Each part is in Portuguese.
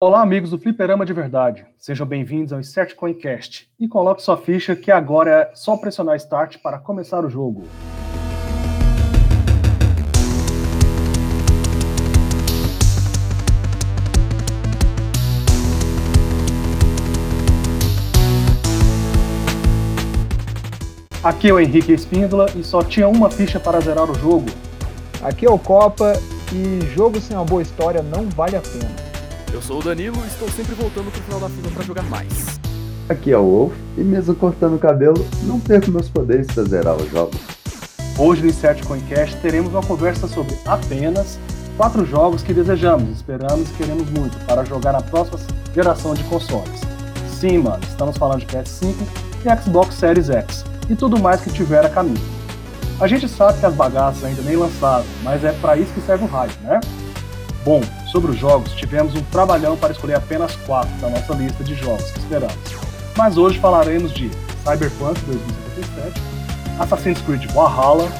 Olá, amigos do Fliperama de Verdade. Sejam bem-vindos ao Insert Coincast. E coloque sua ficha que agora é só pressionar Start para começar o jogo. Aqui é o Henrique Espíndola e só tinha uma ficha para zerar o jogo. Aqui é o Copa e jogo sem uma boa história não vale a pena. Eu sou o Danilo e estou sempre voltando pro final da fila para jogar mais. Aqui é o Wolf e mesmo cortando o cabelo, não perco meus poderes para zerar os jogos. Hoje no Insert Coincast teremos uma conversa sobre apenas quatro jogos que desejamos, esperamos e queremos muito para jogar na próxima geração de consoles. Sim, mano, estamos falando de PS5 e Xbox Series X e tudo mais que tiver a caminho. A gente sabe que as bagaças ainda nem lançaram, mas é para isso que serve o hype, né? Bom, sobre os jogos, tivemos um trabalhão para escolher apenas quatro da nossa lista de jogos que esperamos. Mas hoje falaremos de Cyberpunk 2077, Assassin's Creed Valhalla,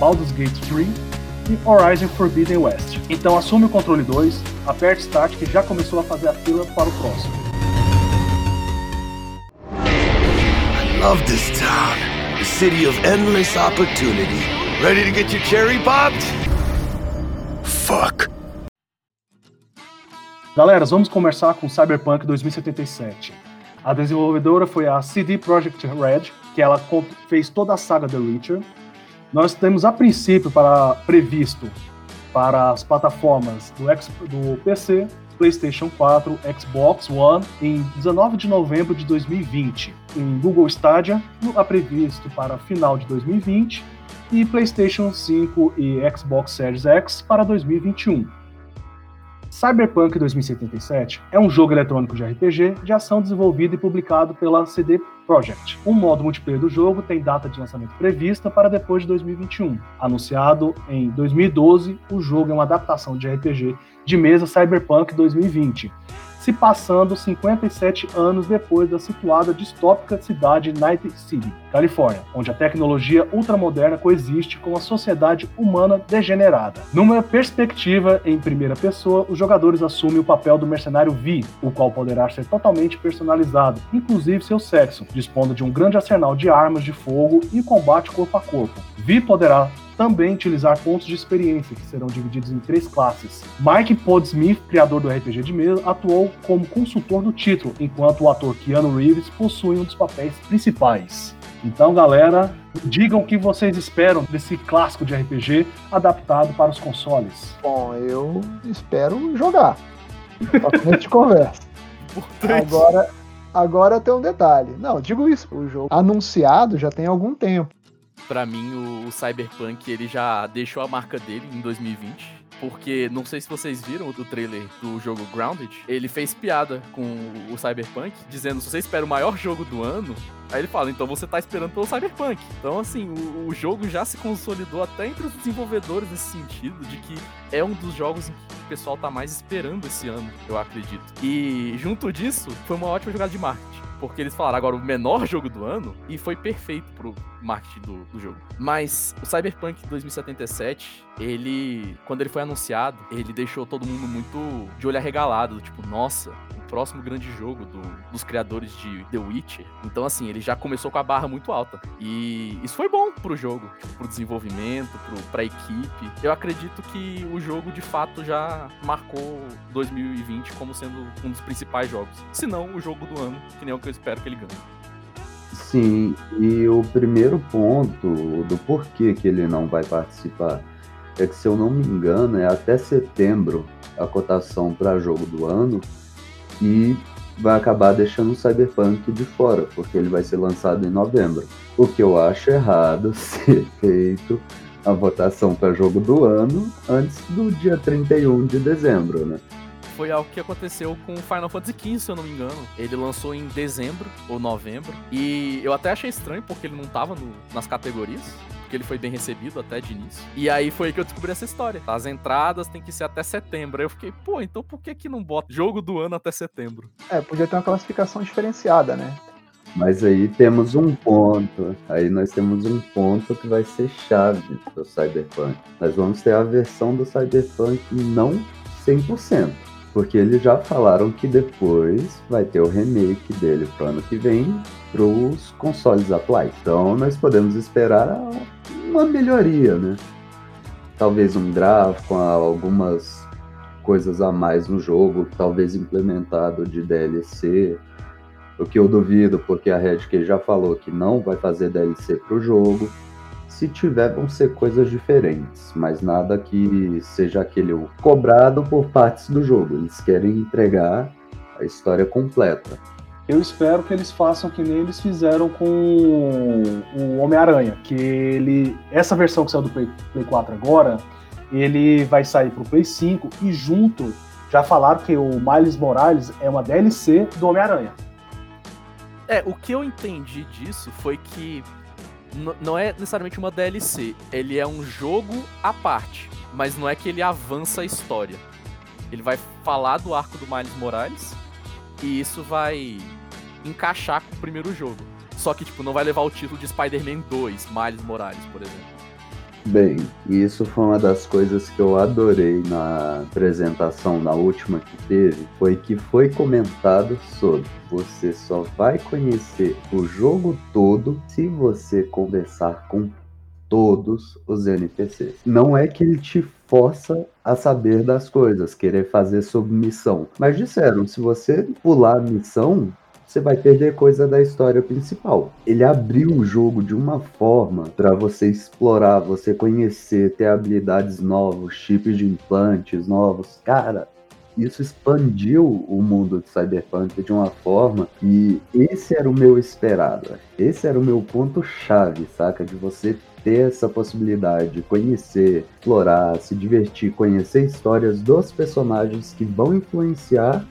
Baldur's Gate 3 e Horizon Forbidden West. Então assume o controle 2, aperte Start que já começou a fazer a fila para o próximo. Love this town. The city of endless opportunity. Ready to get your cherry popped? Fuck. Galera, vamos começar com Cyberpunk 2077. A desenvolvedora foi a CD Projekt Red, que ela fez toda a saga The Witcher. Nós temos a princípio para previsto para as plataformas do, X- do PC, PlayStation 4, Xbox One em 19 de novembro de 2020. Em Google Stadia, a previsto para final de 2020 e PlayStation 5 e Xbox Series X para 2021. Cyberpunk 2077 é um jogo eletrônico de RPG de ação desenvolvido e publicado pela CD Projekt. O modo multiplayer do jogo tem data de lançamento prevista para depois de 2021. Anunciado em 2012, o jogo é uma adaptação de RPG de mesa Cyberpunk 2020, se passando 57 anos depois da situada distópica cidade Night City, Califórnia, onde a tecnologia ultramoderna coexiste com a sociedade humana degenerada. Numa perspectiva em primeira pessoa, os jogadores assumem o papel do mercenário Vi, o qual poderá ser totalmente personalizado, inclusive seu sexo, dispondo de um grande arsenal de armas de fogo e combate corpo a corpo. Vi poderá também utilizar pontos de experiência, que serão divididos em três classes. Mike Podsmith, criador do RPG de mesa, atuou como consultor do título, enquanto o ator Keanu Reeves possui um dos papéis principais. Então, galera, digam o que vocês esperam desse clássico de RPG adaptado para os consoles. Bom, eu espero jogar. Só que a gente conversa. Agora, agora tem um detalhe. Não, digo isso, o jogo anunciado já tem algum tempo. Pra mim, o, o Cyberpunk ele já deixou a marca dele em 2020. Porque não sei se vocês viram o trailer do jogo Grounded. Ele fez piada com o Cyberpunk, dizendo: se você espera o maior jogo do ano. Aí ele fala: então você tá esperando pelo Cyberpunk. Então, assim, o, o jogo já se consolidou até entre os desenvolvedores nesse sentido, de que é um dos jogos em que o pessoal tá mais esperando esse ano, eu acredito. E junto disso, foi uma ótima jogada de marketing. Porque eles falaram agora o menor jogo do ano e foi perfeito pro marketing do, do jogo. Mas o Cyberpunk 2077, ele, quando ele foi anunciado, ele deixou todo mundo muito de olho arregalado, tipo, nossa, o próximo grande jogo do- dos criadores de The Witcher. Então, assim, ele já começou com a barra muito alta. E isso foi bom pro jogo, tipo, pro desenvolvimento, pro, pra equipe. Eu acredito que o jogo, de fato, já marcou 2020 como sendo um dos principais jogos. Se não, o jogo do ano, que nem o que eu espero que ele ganhe. Sim, e o primeiro ponto do porquê que ele não vai participar é que, se eu não me engano, é até setembro a cotação para jogo do ano e vai acabar deixando o Cyberpunk de fora, porque ele vai ser lançado em novembro. O que eu acho errado ser feito a votação para jogo do ano antes do dia 31 de dezembro, né? Foi algo que aconteceu com o Final Fantasy XV, se eu não me engano. Ele lançou em dezembro ou novembro. E eu até achei estranho porque ele não tava no- nas categorias. Porque ele foi bem recebido até de início. E aí foi aí que eu descobri essa história. As entradas tem que ser até setembro. Aí eu fiquei, pô, então por que que não bota jogo do ano até setembro? É, podia ter uma classificação diferenciada, né? Mas aí temos um ponto. Aí nós temos um ponto que vai ser chave do Cyberpunk. Nós vamos ter a versão do Cyberpunk não 100%. Porque eles já falaram que depois vai ter o remake dele pro ano que vem pros consoles atuais. Então nós podemos esperar uma melhoria, né? Talvez um gráfico, algumas coisas a mais no jogo, talvez implementado de DLC. O que eu duvido, porque a Red Key já falou que não vai fazer DLC pro jogo. Se tiver, vão ser coisas diferentes, mas nada que seja aquele cobrado por partes do jogo. Eles querem entregar a história completa. Eu espero que eles façam que nem eles fizeram com o Homem-Aranha, que ele essa versão que saiu do Play, Play 4 agora, ele vai sair pro Play 5 e junto já falaram que o Miles Morales é uma DLC do Homem-Aranha. É, o que eu entendi disso foi que não é necessariamente uma DLC, ele é um jogo à parte, mas não é que ele avança a história. Ele vai falar do arco do Miles Morales e isso vai encaixar com o primeiro jogo. Só que, tipo, não vai levar o título de Spider-Man 2, Miles Morales, por exemplo. Bem, isso foi uma das coisas que eu adorei na apresentação, na última que teve, foi que foi comentado sobre você só vai conhecer o jogo todo se você conversar com todos os NPCs. Não é que ele te força a saber das coisas, querer fazer submissão. Mas disseram, se você pular a missão, você vai perder coisa da história principal. Ele abriu o jogo de uma forma para você explorar, você conhecer, ter habilidades novas, chips de implantes novos. Cara, isso expandiu o mundo de Cyberpunk de uma forma e esse era o meu esperado. Esse era o meu ponto chave, saca? De você ter essa possibilidade de conhecer, explorar, se divertir, conhecer histórias dos personagens que vão influenciar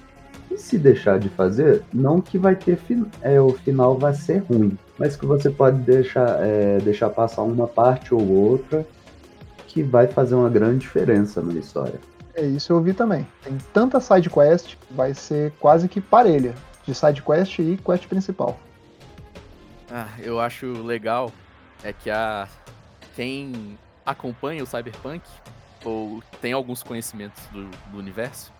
e se deixar de fazer, não que vai ter é, o final vai ser ruim, mas que você pode deixar, é, deixar passar uma parte ou outra que vai fazer uma grande diferença na história. É isso eu ouvi também. Tem tanta side quest, vai ser quase que parelha de side quest e quest principal. Ah, eu acho legal é que a quem acompanha o Cyberpunk ou tem alguns conhecimentos do, do universo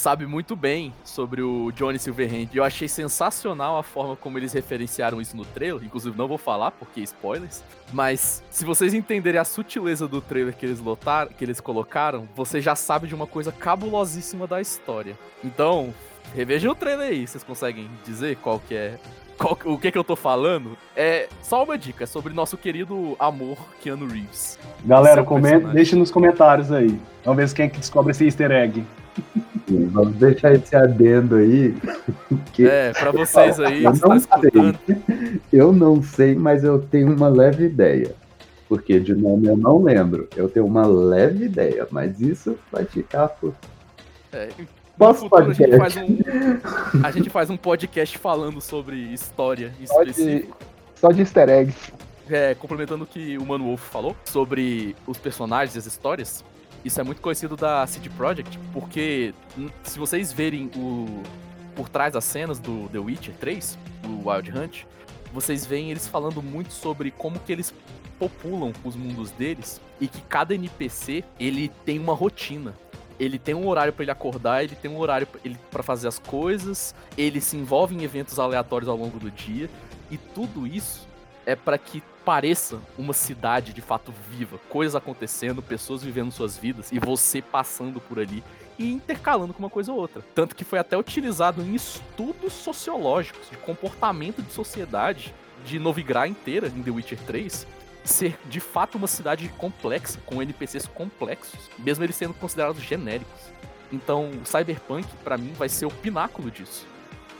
sabe muito bem sobre o Johnny Silverhand. E eu achei sensacional a forma como eles referenciaram isso no trailer. Inclusive, não vou falar porque spoilers. Mas se vocês entenderem a sutileza do trailer que eles lotaram, que eles colocaram, você já sabe de uma coisa cabulosíssima da história. Então, revejam o trailer aí. Vocês conseguem dizer qual que é qual, o que que eu tô falando, é só uma dica sobre nosso querido amor Keanu Reeves. Galera, comenta, deixe nos comentários aí. Vamos ver quem é que descobre esse easter egg. Vamos deixar esse adendo aí. É, pra vocês aí, eu não sei. Eu não sei, mas eu tenho uma leve ideia. Porque de nome eu não lembro. Eu tenho uma leve ideia, mas isso vai ficar por. É, Posso futuro, a gente, faz um, a gente faz um podcast falando sobre história específica. Só de easter egg. É, complementando o que o Mano Wolf falou sobre os personagens e as histórias, isso é muito conhecido da CD Projekt, porque se vocês verem o por trás das cenas do The Witcher 3, do Wild Hunt, vocês veem eles falando muito sobre como que eles populam os mundos deles e que cada NPC ele tem uma rotina. Ele tem um horário para ele acordar, ele tem um horário para fazer as coisas, ele se envolve em eventos aleatórios ao longo do dia e tudo isso é para que pareça uma cidade de fato viva, coisas acontecendo, pessoas vivendo suas vidas e você passando por ali e intercalando com uma coisa ou outra. Tanto que foi até utilizado em estudos sociológicos de comportamento de sociedade de Novigrad inteira em The Witcher 3 ser de fato uma cidade complexa, com NPCs complexos, mesmo eles sendo considerados genéricos. Então, Cyberpunk para mim vai ser o pináculo disso.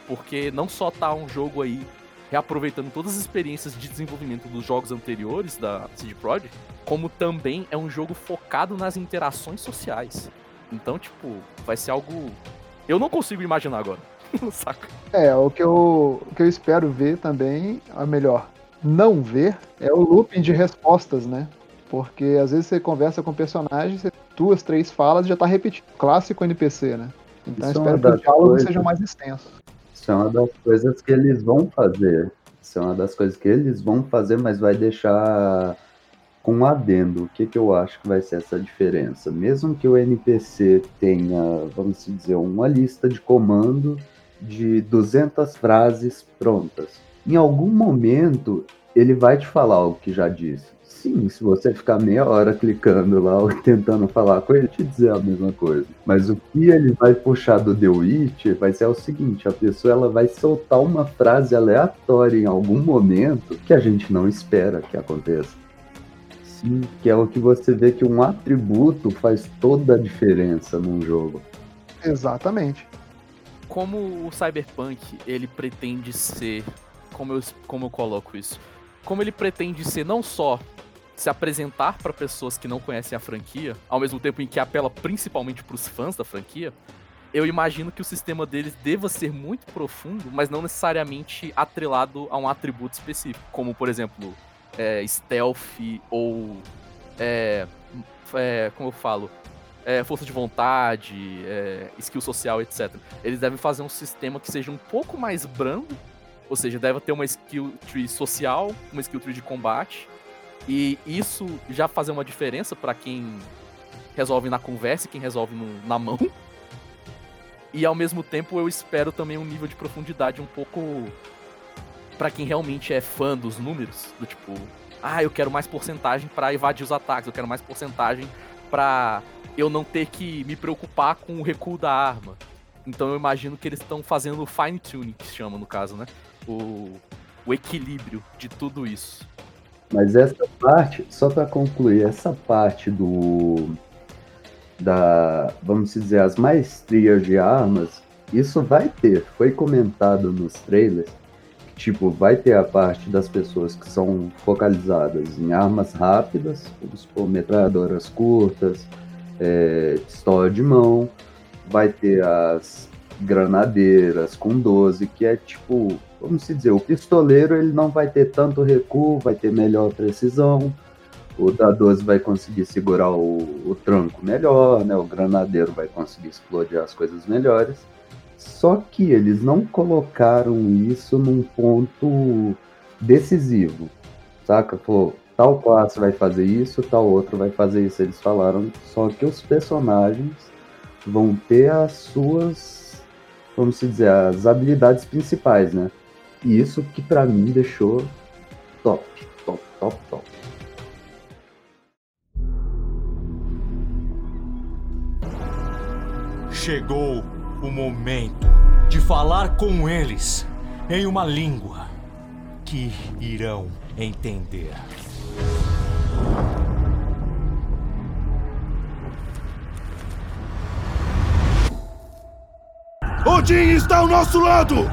Porque não só tá um jogo aí reaproveitando todas as experiências de desenvolvimento dos jogos anteriores da CD Projekt, como também é um jogo focado nas interações sociais. Então, tipo, vai ser algo. Eu não consigo imaginar agora. Saca? É, o que, eu, o que eu espero ver também, a melhor, não ver, é o looping de respostas, né? Porque às vezes você conversa com personagens, duas, três falas já tá repetindo. Clássico NPC, né? Então Isso eu espero que o diálogo seja mais extenso. Isso é uma das coisas que eles vão fazer. Isso é uma das coisas que eles vão fazer, mas vai deixar Com um adendo, o que, que eu acho que vai ser essa diferença? Mesmo que o NPC tenha, vamos dizer, uma lista de comando de 200 frases prontas, em algum momento ele vai te falar o que já disse. Sim, se você ficar meia hora clicando lá, tentando falar com ele, te dizer a mesma coisa. Mas o que ele vai puxar do The Witch vai ser o seguinte: a pessoa ela vai soltar uma frase aleatória em algum momento que a gente não espera que aconteça. Sim, que é o que você vê que um atributo faz toda a diferença num jogo. Exatamente. Como o Cyberpunk ele pretende ser, como eu, como eu coloco isso, como ele pretende ser não só se apresentar para pessoas que não conhecem a franquia, ao mesmo tempo em que apela principalmente para os fãs da franquia, eu imagino que o sistema deles deva ser muito profundo, mas não necessariamente atrelado a um atributo específico, como por exemplo, é, stealth ou é, é, como eu falo, é, força de vontade, é, skill social, etc. Eles devem fazer um sistema que seja um pouco mais brando, ou seja, deve ter uma skill tree social, uma skill tree de combate, e isso já fazer uma diferença para quem resolve na conversa e quem resolve no, na mão. E ao mesmo tempo eu espero também um nível de profundidade um pouco para quem realmente é fã dos números, do tipo, ah, eu quero mais porcentagem para evadir os ataques, eu quero mais porcentagem para eu não ter que me preocupar com o recuo da arma. Então eu imagino que eles estão fazendo fine tuning, que se chama no caso, né? O, o equilíbrio de tudo isso. Mas essa parte, só para concluir, essa parte do da, vamos dizer, as maestrias de armas, isso vai ter, foi comentado nos trailers, tipo, vai ter a parte das pessoas que são focalizadas em armas rápidas, como supor, metralhadoras curtas, é, pistola de mão, vai ter as granadeiras com 12, que é tipo vamos dizer, o pistoleiro ele não vai ter tanto recuo, vai ter melhor precisão. O da 12 vai conseguir segurar o, o tranco melhor, né? O granadeiro vai conseguir explodir as coisas melhores. Só que eles não colocaram isso num ponto decisivo, saca? Falou, tal classe vai fazer isso, tal outro vai fazer isso. Eles falaram só que os personagens vão ter as suas, vamos dizer, as habilidades principais, né? E isso que para mim deixou top, top, top, top. Chegou o momento de falar com eles em uma língua que irão entender. Odin está ao nosso lado!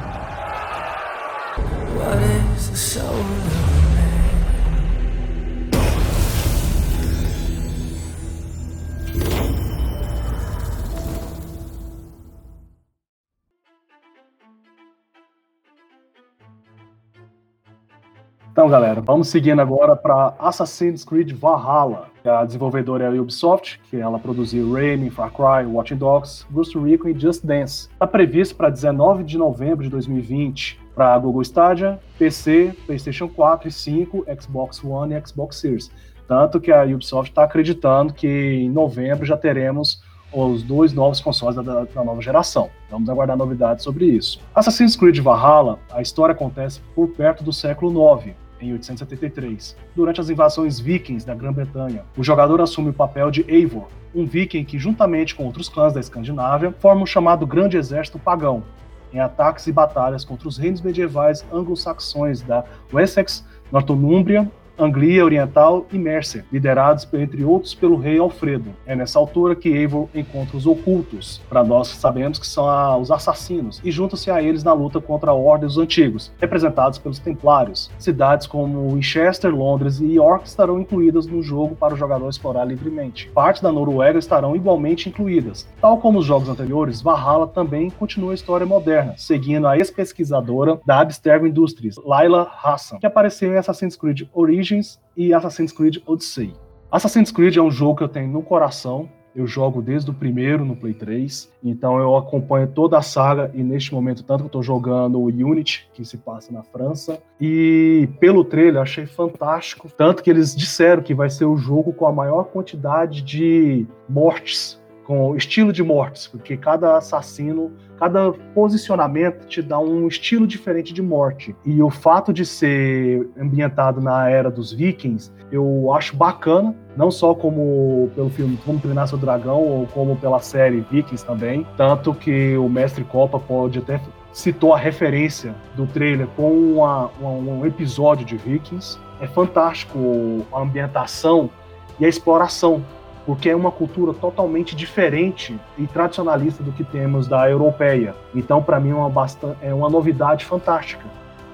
Então, galera, vamos seguindo agora para Assassin's Creed Valhalla. A desenvolvedora é a Ubisoft, que ela produziu Rayman, Far Cry, Watch Dogs, Ghost Recon e Just Dance. Está previsto para 19 de novembro de 2020 para Google Stadia, PC, PlayStation 4 e 5, Xbox One e Xbox Series. Tanto que a Ubisoft está acreditando que em novembro já teremos os dois novos consoles da, da, nova geração. Vamos aguardar novidades sobre isso. Assassin's Creed Valhalla, a história acontece por perto do século IX, em 873, durante as invasões vikings da Grã-Bretanha. O jogador assume o papel de Eivor, um viking que, juntamente com outros clãs da Escandinávia, forma o chamado Grande Exército Pagão, em ataques e batalhas contra os reinos medievais anglo-saxões da Wessex, Northumbria Anglia Oriental e Mercia, liderados, entre outros, pelo rei Alfredo. É nessa altura que Eivor encontra os ocultos, para nós sabemos que são a, os assassinos, e junta-se a eles na luta contra a Ordem dos Antigos, representados pelos Templários. Cidades como Winchester, Londres e York estarão incluídas no jogo para o jogador explorar livremente. Parte da Noruega estarão igualmente incluídas. Tal como os jogos anteriores, Valhalla também continua a história moderna, seguindo a ex-pesquisadora da Abstergo Industries, Laila Hassan, que apareceu em Assassin's Creed Origins Origins e Assassin's Creed Odyssey. Assassin's Creed é um jogo que eu tenho no coração. Eu jogo desde o primeiro no Play 3, então eu acompanho toda a saga e neste momento tanto que eu estou jogando o Unity, que se passa na França, e pelo trailer achei fantástico, tanto que eles disseram que vai ser o jogo com a maior quantidade de mortes com estilo de mortes, porque cada assassino, cada posicionamento te dá um estilo diferente de morte. E o fato de ser ambientado na era dos vikings, eu acho bacana, não só como pelo filme Como Treinar Seu Dragão, ou como pela série Vikings também, tanto que o Mestre Copa pode até citou a referência do trailer com uma, uma, um episódio de Vikings. É fantástico a ambientação e a exploração porque é uma cultura totalmente diferente e tradicionalista do que temos da europeia. Então, para mim, é uma, bastante, é uma novidade fantástica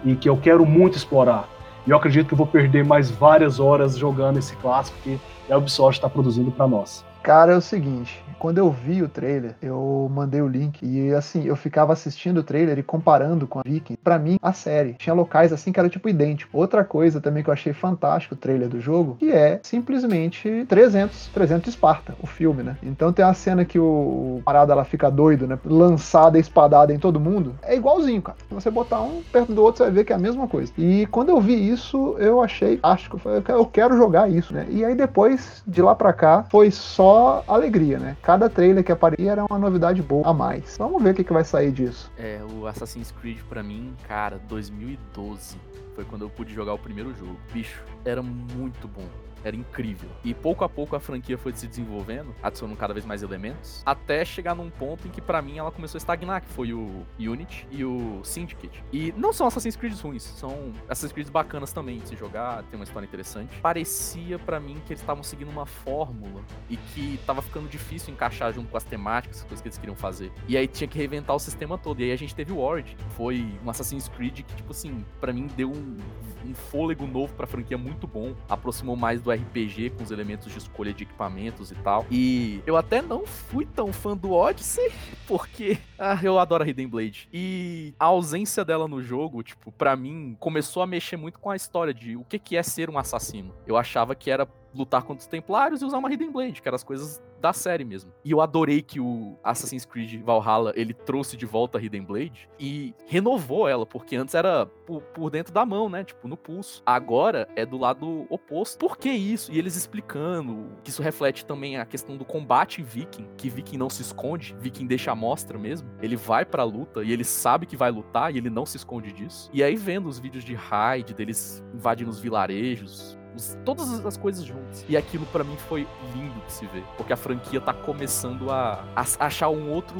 e que eu quero muito explorar. E eu acredito que eu vou perder mais várias horas jogando esse clássico que a Ubisoft está produzindo para nós. Cara, é o seguinte, quando eu vi o trailer, eu mandei o link e assim, eu ficava assistindo o trailer e comparando com a Viking. Para mim, a série tinha locais assim que era tipo idêntico. Outra coisa também que eu achei fantástico o trailer do jogo, que é simplesmente 300, 300 Esparta, o filme, né? Então tem uma cena que o parada ela fica doido, né? Lançada, espadada em todo mundo. É igualzinho, cara. Se você botar um perto do outro, você vai ver que é a mesma coisa. E quando eu vi isso, eu achei fantástico. Eu quero jogar isso, né? E aí depois, de lá pra cá, foi só alegria, né? Cada trailer que aparecia era uma novidade boa a mais. Vamos ver o que, que vai sair disso. É, o Assassin's Creed para mim, cara, 2012 foi quando eu pude jogar o primeiro jogo. Bicho, era muito bom era incrível. E pouco a pouco a franquia foi se desenvolvendo, adicionando cada vez mais elementos, até chegar num ponto em que para mim ela começou a estagnar, que foi o Unity e o Syndicate. E não são Assassin's Creed ruins, são Assassin's Creed bacanas também de se jogar, tem uma história interessante. Parecia para mim que eles estavam seguindo uma fórmula e que tava ficando difícil encaixar junto com as temáticas, as coisas que eles queriam fazer. E aí tinha que reinventar o sistema todo. E aí a gente teve o Origin, foi um Assassin's Creed que, tipo assim, para mim deu um, um fôlego novo pra franquia muito bom, aproximou mais do RPG com os elementos de escolha de equipamentos e tal. E eu até não fui tão fã do Odyssey, porque ah, eu adoro a Hidden Blade. E a ausência dela no jogo, tipo, para mim, começou a mexer muito com a história de o que, que é ser um assassino. Eu achava que era lutar contra os Templários e usar uma Hidden Blade, que eram as coisas da série mesmo. E eu adorei que o Assassin's Creed Valhalla, ele trouxe de volta a Hidden Blade e renovou ela, porque antes era por, por, dentro da mão, né? Tipo, no pulso. Agora é do lado oposto. Por que isso? E eles explicando que isso reflete também a questão do combate viking, que viking não se esconde, viking deixa a mostra mesmo. Ele vai pra luta e ele sabe que vai lutar e ele não se esconde disso. E aí vendo os vídeos de raid, deles invadindo os vilarejos, os, todas as coisas juntas. E aquilo para mim foi lindo de se ver, porque a franquia tá começando a, a achar um outro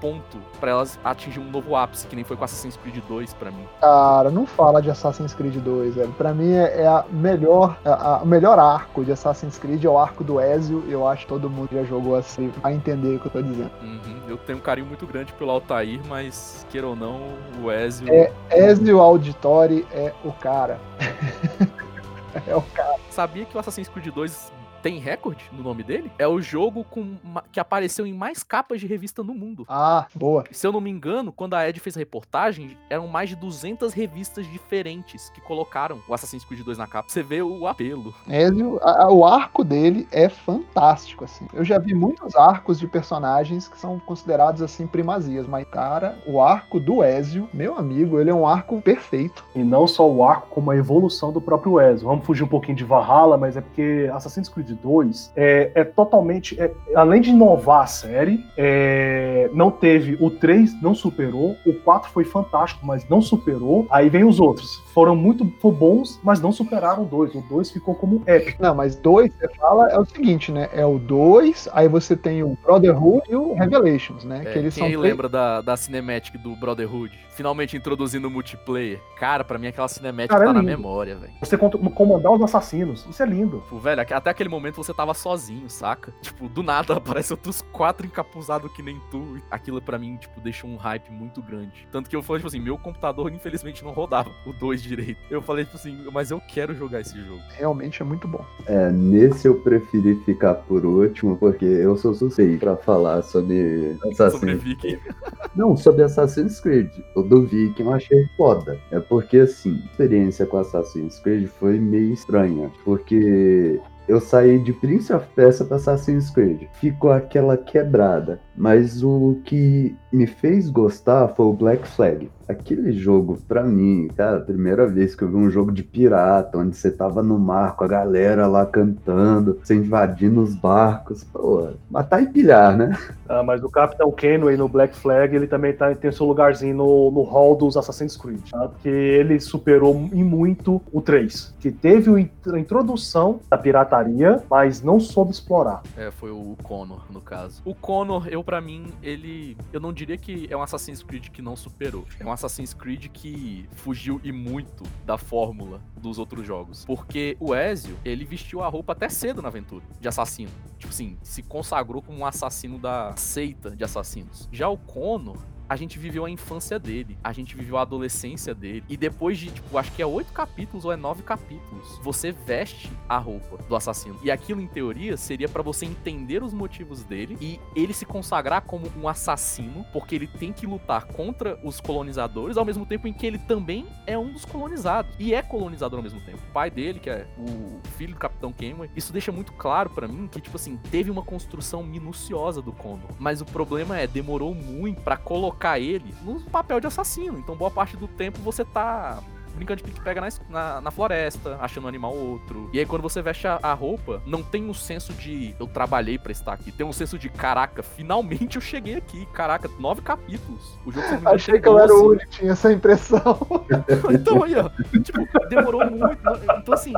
ponto para elas atingir um novo ápice, que nem foi com Assassin's Creed 2 para mim. Cara, não fala de Assassin's Creed 2, velho. Para mim é, é, a melhor, a, a, melhor arco de Assassin's Creed é o arco do Ezio. Eu acho que todo mundo já jogou assim, vai entender o que eu tô dizendo. Uhum. Eu tenho um carinho muito grande pelo Altair, mas queira ou não, o Ezio. É, Ezio Auditore é o cara. é o cara. Sabia que o Assassin's Creed 2 tem recorde no nome dele, é o jogo com que apareceu em mais capas de revista no mundo. Ah, boa. Se eu não me engano, quando a Ed fez a reportagem, eram mais de 200 revistas diferentes que colocaram o Assassin's Creed 2 na capa. Você vê o apelo. Ezio, a, o arco dele é fantástico, assim. Eu já vi muitos arcos de personagens que são considerados, assim, primazias, mas, cara, o arco do Ezio, meu amigo, ele é um arco perfeito. E não só o arco, como a evolução do próprio Ezio. Vamos fugir um pouquinho de Valhalla, mas é porque Assassin's Creed 2 é, é totalmente. É, além de inovar a série, é, não teve. O 3 não superou, o 4 foi fantástico, mas não superou. Aí vem os outros. Foram muito bons, mas não superaram o 2. O 2 ficou como épico. Não, mas 2, você fala, é o seguinte, né? É o 2, aí você tem o Brotherhood e o Revelations, né? É, que eles quem são lembra da, da cinematic do Brotherhood? Finalmente introduzindo o multiplayer. Cara, pra mim aquela cinematic Cara, tá é na memória, velho. Você comandar os assassinos, isso é lindo. Tipo, velho, até aquele momento você tava sozinho, saca? Tipo, do nada aparece outros quatro encapuzados que nem tu. Aquilo para mim, tipo, deixou um hype muito grande. Tanto que eu falei, tipo assim, meu computador infelizmente não rodava o 2 direito. Eu falei, tipo assim, mas eu quero jogar esse jogo. Realmente é muito bom. É, nesse eu preferi ficar por último, porque eu sou suspeito pra falar sobre Assassin's sobre Viking. Não, sobre Assassin's Creed. O do Viking eu achei foda. É porque, assim, a experiência com Assassin's Creed foi meio estranha. Porque eu saí de Prince of Persia pra Assassin's Creed. Ficou aquela quebrada. Mas o que me fez gostar foi o Black Flag. Aquele jogo, pra mim, cara, primeira vez que eu vi um jogo de pirata, onde você tava no mar com a galera lá cantando, você invadindo os barcos, pô, matar e pilhar, né? Ah, mas o Capitão Kenway no Black Flag, ele também tá, tem seu lugarzinho no, no hall dos Assassin's Creed, tá? porque ele superou em muito o 3, que teve a introdução da pirataria, mas não soube explorar. É, foi o Connor, no caso. O Connor, eu para mim, ele. Eu não diria que é um Assassin's Creed que não superou. É um Assassin's Creed que fugiu e muito da fórmula dos outros jogos. Porque o Ezio, ele vestiu a roupa até cedo na aventura de assassino. Tipo assim, se consagrou como um assassino da seita de assassinos. Já o Connor, a gente viveu a infância dele, a gente viveu a adolescência dele. E depois de, tipo, acho que é oito capítulos ou é nove capítulos, você veste a roupa do assassino. E aquilo, em teoria, seria para você entender os motivos dele e ele se consagrar como um assassino, porque ele tem que lutar contra os colonizadores, ao mesmo tempo em que ele também é um dos colonizados. E é colonizador ao mesmo tempo. O pai dele, que é o filho do Capitão Kenway, isso deixa muito claro para mim que, tipo assim, teve uma construção minuciosa do Condor. Mas o problema é, demorou muito para colocar colocar ele no papel de assassino. Então, boa parte do tempo você tá brincando de pique-pega na, na, na, floresta, achando um animal outro. E aí, quando você veste a, a, roupa, não tem um senso de eu trabalhei pra estar aqui. Tem um senso de caraca, finalmente eu cheguei aqui. Caraca, nove capítulos. O jogo Achei que eu era o assim. único, tinha essa impressão. então aí, ó. Tipo, demorou muito. Então, assim,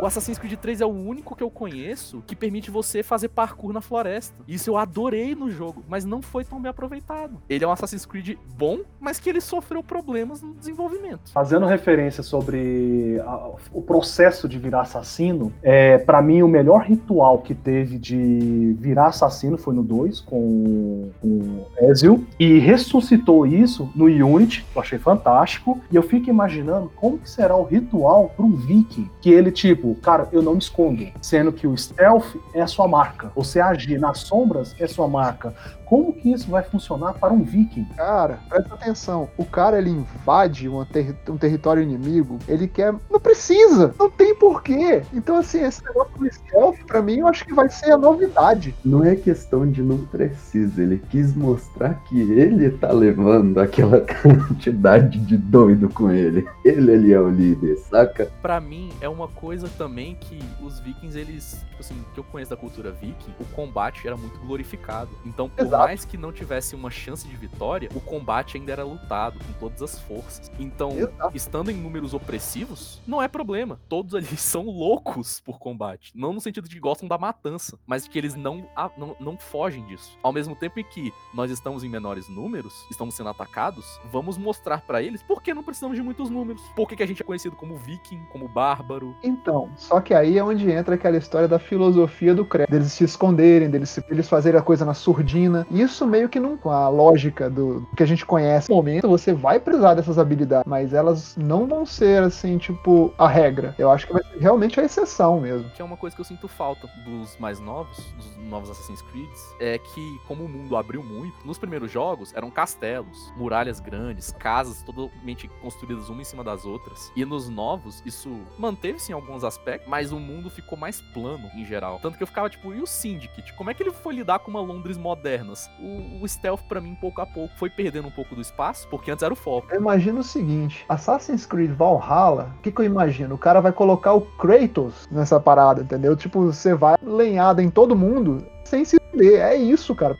o Assassin's Creed 3 é o único que eu conheço que permite você fazer parkour na floresta. Isso eu adorei no jogo, mas não foi tão bem aproveitado. Ele é um Assassin's Creed bom, mas que ele sofreu problemas no desenvolvimento. Fazendo referência referência sobre a, o processo de virar assassino, é, para mim o melhor ritual que teve de virar assassino foi no 2, com, o Ezio, e ressuscitou isso no Unity, que eu achei fantástico, e eu fico imaginando como que será o ritual para um viking, que ele tipo, cara, eu não me escondo, sendo que o stealth é a sua marca, você agir nas sombras é sua marca, como que isso vai funcionar para um viking? Cara, presta atenção. O cara ele invade ter um território inimigo, ele quer. Não precisa! Não tem porquê! Então, assim, esse negócio do stealth, pra mim, eu acho que vai ser a novidade. Não é questão de não precisa, ele quis mostrar que ele tá levando aquela quantidade de doido com ele. Ele ali é o líder, saca? Pra mim, é uma coisa também que os vikings, eles, tipo assim, que eu conheço da cultura viking, o combate era muito glorificado. Então, por Exato. mais que não tivesse uma chance de vitória, o combate ainda era lutado com todas as forças. Então, Exato. estando em números opressivos, não é problema. Todos ali são loucos por combate. Não no sentido de que gostam da matança, mas que eles não, não, não fogem disso. Ao mesmo tempo em que nós estamos em menores números, estamos sendo atacados, vamos mostrar para eles por que não precisamos de muitos números. Por que, que a gente é conhecido como viking, como bárbaro. Então, só que aí é onde entra aquela história da filosofia do credo. Deles se esconderem, deles, eles fazerem a coisa na surdina, isso meio que não com a lógica do que a gente conhece. No momento você vai precisar dessas habilidades, mas elas não vão ser assim, tipo, a regra. Eu acho que vai ser realmente a exceção mesmo. Que é uma coisa que eu sinto falta dos mais novos, dos novos Assassin's Creed, é que como o mundo abriu muito, nos primeiros jogos eram castelos, muralhas grandes, casas totalmente construídas uma em cima das outras. E nos novos isso manteve-se em alguns aspectos, mas o mundo ficou mais plano em geral. Tanto que eu ficava tipo, e o Syndicate? Como é que ele foi lidar com uma Londres moderna? o, o stealth para mim pouco a pouco foi perdendo um pouco do espaço, porque antes era o foco. Eu imagino o seguinte, Assassin's Creed Valhalla, o que, que eu imagino? O cara vai colocar o Kratos nessa parada, entendeu? Tipo, você vai lenhada em todo mundo sem se ver. É isso, cara.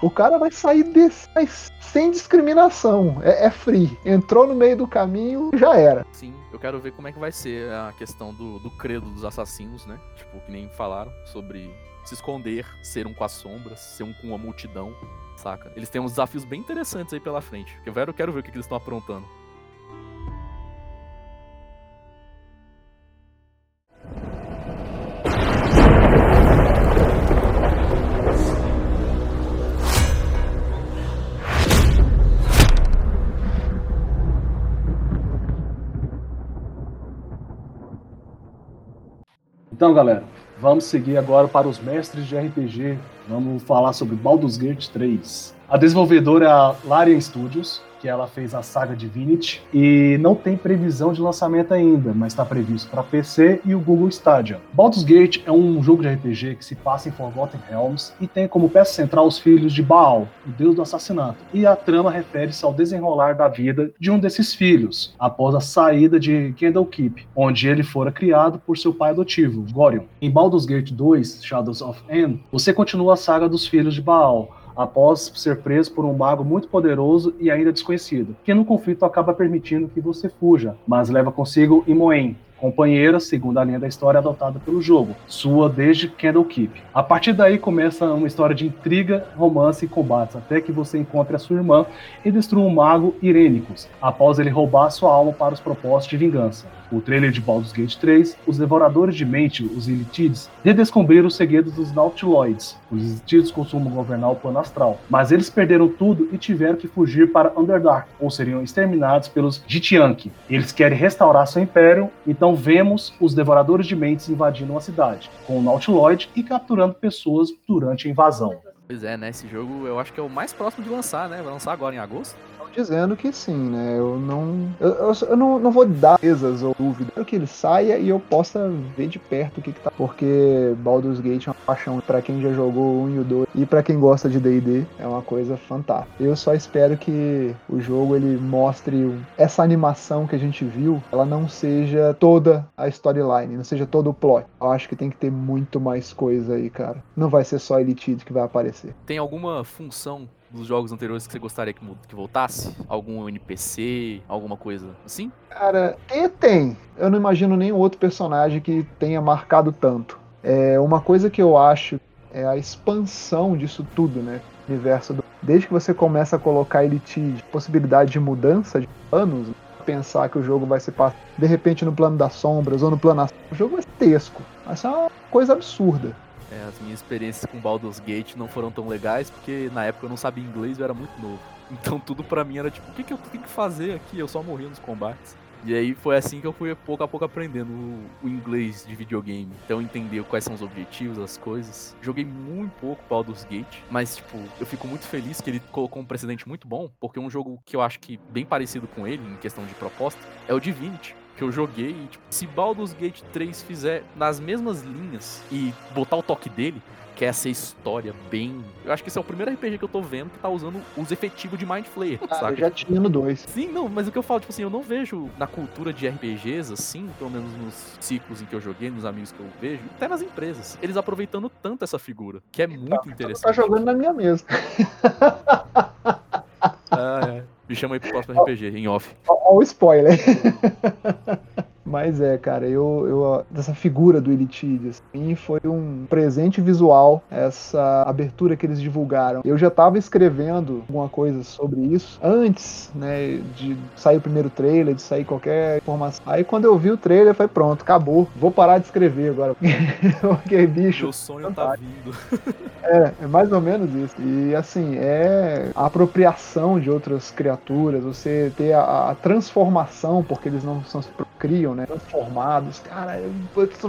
O cara vai sair desse, sem discriminação. É, é, free. Entrou no meio do caminho, já era. Sim, eu quero ver como é que vai ser a questão do, do credo dos assassinos, né? Tipo, que nem falaram sobre se esconder, ser um com as sombras, ser um com a multidão, saca? Eles têm uns desafios bem interessantes aí pela frente. Eu quero, ver o que, que eles estão aprontando. Então, galera, Vamos seguir agora para os mestres de RPG. Vamos falar sobre Baldur's Gate 3. A desenvolvedora é a Larian Studios. Que ela fez a saga Divinity, e não tem previsão de lançamento ainda, mas está previsto para PC e o Google Stadia. Baldur's Gate é um jogo de RPG que se passa em Forgotten Realms e tem como peça central os filhos de Baal, o deus do assassinato, e a trama refere-se ao desenrolar da vida de um desses filhos, após a saída de Candlekeep, onde ele fora criado por seu pai adotivo, Gorion. Em Baldur's Gate 2, Shadows of End, você continua a saga dos filhos de Baal, após ser preso por um mago muito poderoso e ainda desconhecido, que no conflito acaba permitindo que você fuja, mas leva consigo Imoen, companheira, segundo a linha da história adotada pelo jogo, sua desde Candlekeep. A partir daí começa uma história de intriga, romance e combates, até que você encontre a sua irmã e destrua um mago Irênicos, após ele roubar sua alma para os propósitos de vingança. O trailer de Baldur's Gate 3, os Devoradores de Mente, os Elitides, redescobriram os segredos dos Nautiloids. Os Elitides costumam governar o plano astral, mas eles perderam tudo e tiveram que fugir para Underdark, ou seriam exterminados pelos Jitianki. Eles querem restaurar seu império, então vemos os Devoradores de Mentes invadindo uma cidade, com o Nautiloid e capturando pessoas durante a invasão. Pois é, né? Esse jogo eu acho que é o mais próximo de lançar, né? Vai lançar agora em agosto. Dizendo que sim, né? Eu não. Eu, eu, eu não, não vou dar certezas ou dúvidas. Quero que ele saia e eu possa ver de perto o que, que tá. Porque Baldur's Gate é uma paixão pra quem já jogou 1 e o 2 e pra quem gosta de DD. É uma coisa fantástica. Eu só espero que o jogo ele mostre essa animação que a gente viu, ela não seja toda a storyline, não seja todo o plot. Eu acho que tem que ter muito mais coisa aí, cara. Não vai ser só Elite que vai aparecer. Tem alguma função dos jogos anteriores que você gostaria que, que voltasse? Algum NPC, alguma coisa assim? Cara, e tem. Eu não imagino nenhum outro personagem que tenha marcado tanto. É uma coisa que eu acho é a expansão disso tudo, né? O universo do... Desde que você começa a colocar Elite de possibilidade de mudança de planos, pensar que o jogo vai se passar de repente no plano das sombras ou no plano o jogo ser tesco. Vai ser uma coisa absurda. É, as minhas experiências com Baldur's Gate não foram tão legais, porque na época eu não sabia inglês e eu era muito novo. Então tudo pra mim era tipo, o que, que eu tenho que fazer aqui? Eu só morria nos combates. E aí foi assim que eu fui pouco a pouco aprendendo o, o inglês de videogame. Então entender quais são os objetivos, as coisas. Joguei muito pouco Baldur's Gate, mas tipo, eu fico muito feliz que ele colocou um precedente muito bom, porque um jogo que eu acho que bem parecido com ele em questão de proposta é o Divinity que eu joguei e, tipo, se Baldur's Gate 3 fizer nas mesmas linhas e botar o toque dele, que é essa história bem. Eu acho que esse é o primeiro RPG que eu tô vendo que tá usando os efetivos de Mind Flayer, Ah, eu saca? já tinha no 2. Sim, não, mas o que eu falo, tipo assim, eu não vejo na cultura de RPGs, assim, pelo menos nos ciclos em que eu joguei, nos amigos que eu vejo, até nas empresas, eles aproveitando tanto essa figura, que é muito Tá interessante. jogando na minha mesa. Ah. Me chama aí pro próximo RPG, em off. Olha o spoiler. Mas é, cara, eu, eu dessa figura do Elitides, mim foi um presente visual essa abertura que eles divulgaram. Eu já tava escrevendo alguma coisa sobre isso antes, né, de sair o primeiro trailer, de sair qualquer informação. Aí quando eu vi o trailer, foi pronto, acabou. Vou parar de escrever agora. Porque bicho, Meu sonho tá vindo. é, é mais ou menos isso. E assim, é a apropriação de outras criaturas, você ter a, a transformação, porque eles não são, se criam, né? Transformados. Cara,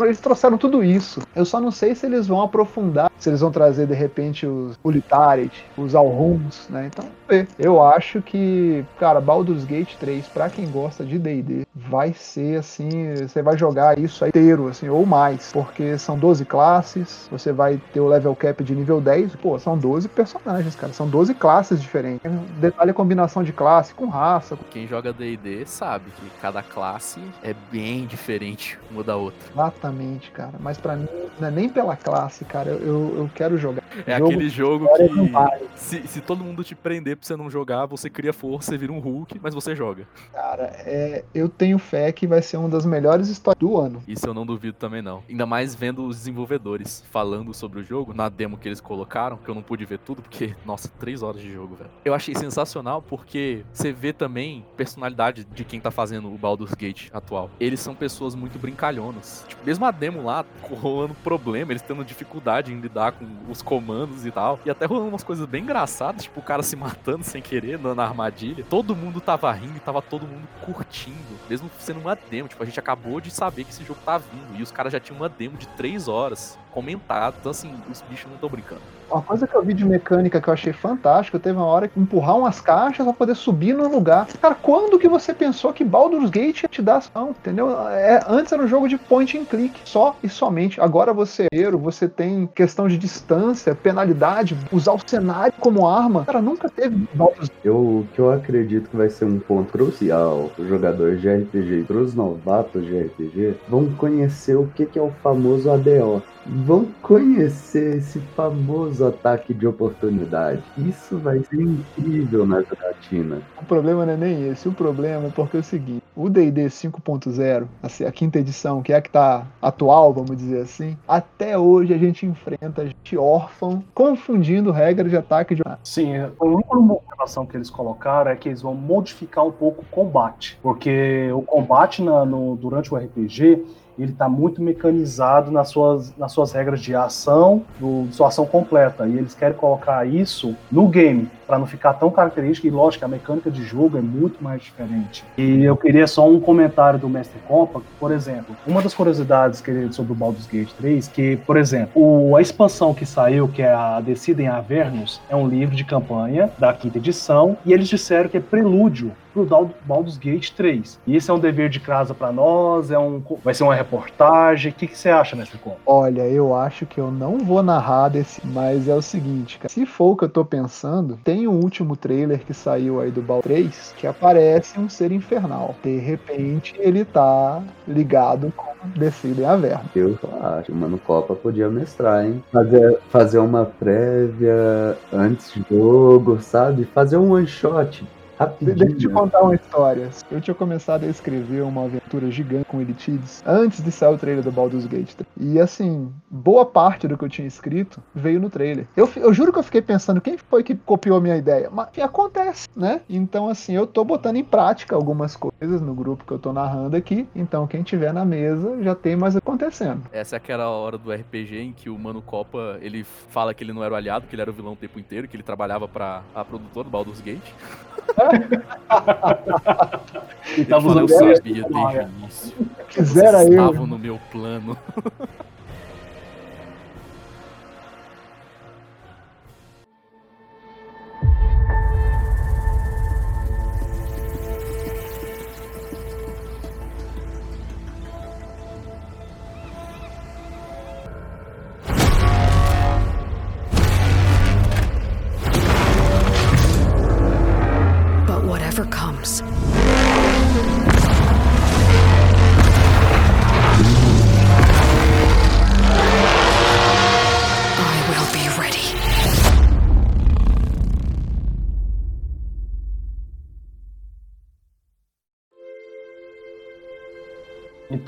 eles trouxeram tudo isso. Eu só não sei se eles vão aprofundar, se eles vão trazer de repente os Ulitaret, os Alruns, né? Então, ver. Eu acho que, cara, Baldur's Gate 3, pra quem gosta de D&D, vai ser assim, você vai jogar isso aí inteiro, assim, ou mais, porque são 12 classes, você vai ter o level cap de nível 10, pô, são 12 personagens, cara, são 12 classes diferentes. Detalhe a combinação de classe com raça, Quem joga D&D sabe que cada classe é bem diferente uma da outra. Exatamente, cara. Mas pra mim, não é nem pela classe, cara. Eu, eu quero jogar. É Jogo aquele jogo que vale. se, se todo mundo te prender pra você não jogar, você cria força, você vira um Hulk, mas você joga. Cara, é, eu tenho fé que vai ser uma das melhores histórias do ano. Isso eu não duvido também não. Ainda mais vendo os desenvolvedores falando sobre o jogo, na demo que eles colocaram, que eu não pude ver tudo, porque, nossa, três horas de jogo, velho. Eu achei sensacional porque você vê também personalidade de quem tá fazendo o Baldur's Gate atual. Eles são pessoas muito brincalhonas. Tipo, mesmo a demo lá, rolando problema, eles tendo dificuldade em lidar com os comandos e tal. E até rolando umas coisas bem engraçadas, tipo o cara se matando sem querer na na armadilha. Todo mundo tava rindo e tava todo mundo curtindo, mesmo sendo uma demo. Tipo, a gente acabou de saber que esse jogo tá vindo e os caras já tinham uma demo de três horas. comentado. Então, assim, os bichos não estão brincando. Uma coisa que eu vi de mecânica que eu achei fantástica, teve uma hora que empurrar umas caixas pra poder subir no lugar. Cara, quando que você pensou que Baldur's Gate ia te dar ação, entendeu? É, antes era um jogo de point and click, só e somente. Agora você é você tem questão de distância, penalidade, usar o cenário como arma. Cara, nunca teve Baldur's Eu, o que eu acredito que vai ser um ponto crucial os jogadores de RPG para os novatos de RPG vão conhecer o que, que é o famoso ADO. Vão conhecer esse famoso ataque de oportunidade. Isso vai ser incrível na jogatina. O problema não é nem esse. O problema é porque é o seguinte: o DD 5.0, assim, a quinta edição, que é a que tá atual, vamos dizer assim, até hoje a gente enfrenta gente órfão confundindo regra de ataque de. Sim, a única motivação que eles colocaram é que eles vão modificar um pouco o combate. Porque o combate na, no, durante o RPG ele está muito mecanizado nas suas, nas suas regras de ação, do, de sua ação completa. E eles querem colocar isso no game, para não ficar tão característico. E lógico, a mecânica de jogo é muito mais diferente. E eu queria só um comentário do Mestre Compa, por exemplo, uma das curiosidades que sobre o Baldur's Gate 3, que, por exemplo, o, a expansão que saiu, que é a Decidem Avernus, é um livro de campanha da quinta edição, e eles disseram que é prelúdio pro Baldur's Gate 3. E esse é um dever de casa para nós, é um, vai ser uma reportagem. O que, que você acha, Mestre Com? Olha, eu acho que eu não vou narrar desse, mas é o seguinte, cara. Se for o que eu tô pensando, tem um último trailer que saiu aí do Baldur's 3 que aparece um ser infernal. De repente, ele tá ligado com Decidem a verba. Eu acho, o Mano Copa podia mestrar, hein? Fazer, fazer uma prévia antes do jogo, sabe? Fazer um one shot Rapidinho. Deixa eu te contar uma história. Eu tinha começado a escrever uma aventura gigante com Elitides antes de sair o trailer do Baldur's Gate. E assim, boa parte do que eu tinha escrito veio no trailer. Eu, eu juro que eu fiquei pensando quem foi que copiou a minha ideia. Mas acontece, né? Então, assim, eu tô botando em prática algumas coisas no grupo que eu tô narrando aqui. Então, quem tiver na mesa já tem mais acontecendo. Essa é aquela hora do RPG em que o Mano Copa ele fala que ele não era o aliado, que ele era o vilão o tempo inteiro, que ele trabalhava para a produtora do Baldur's Gate. E tava eu sabia desde o início. Quisera eu. estavam no meu plano.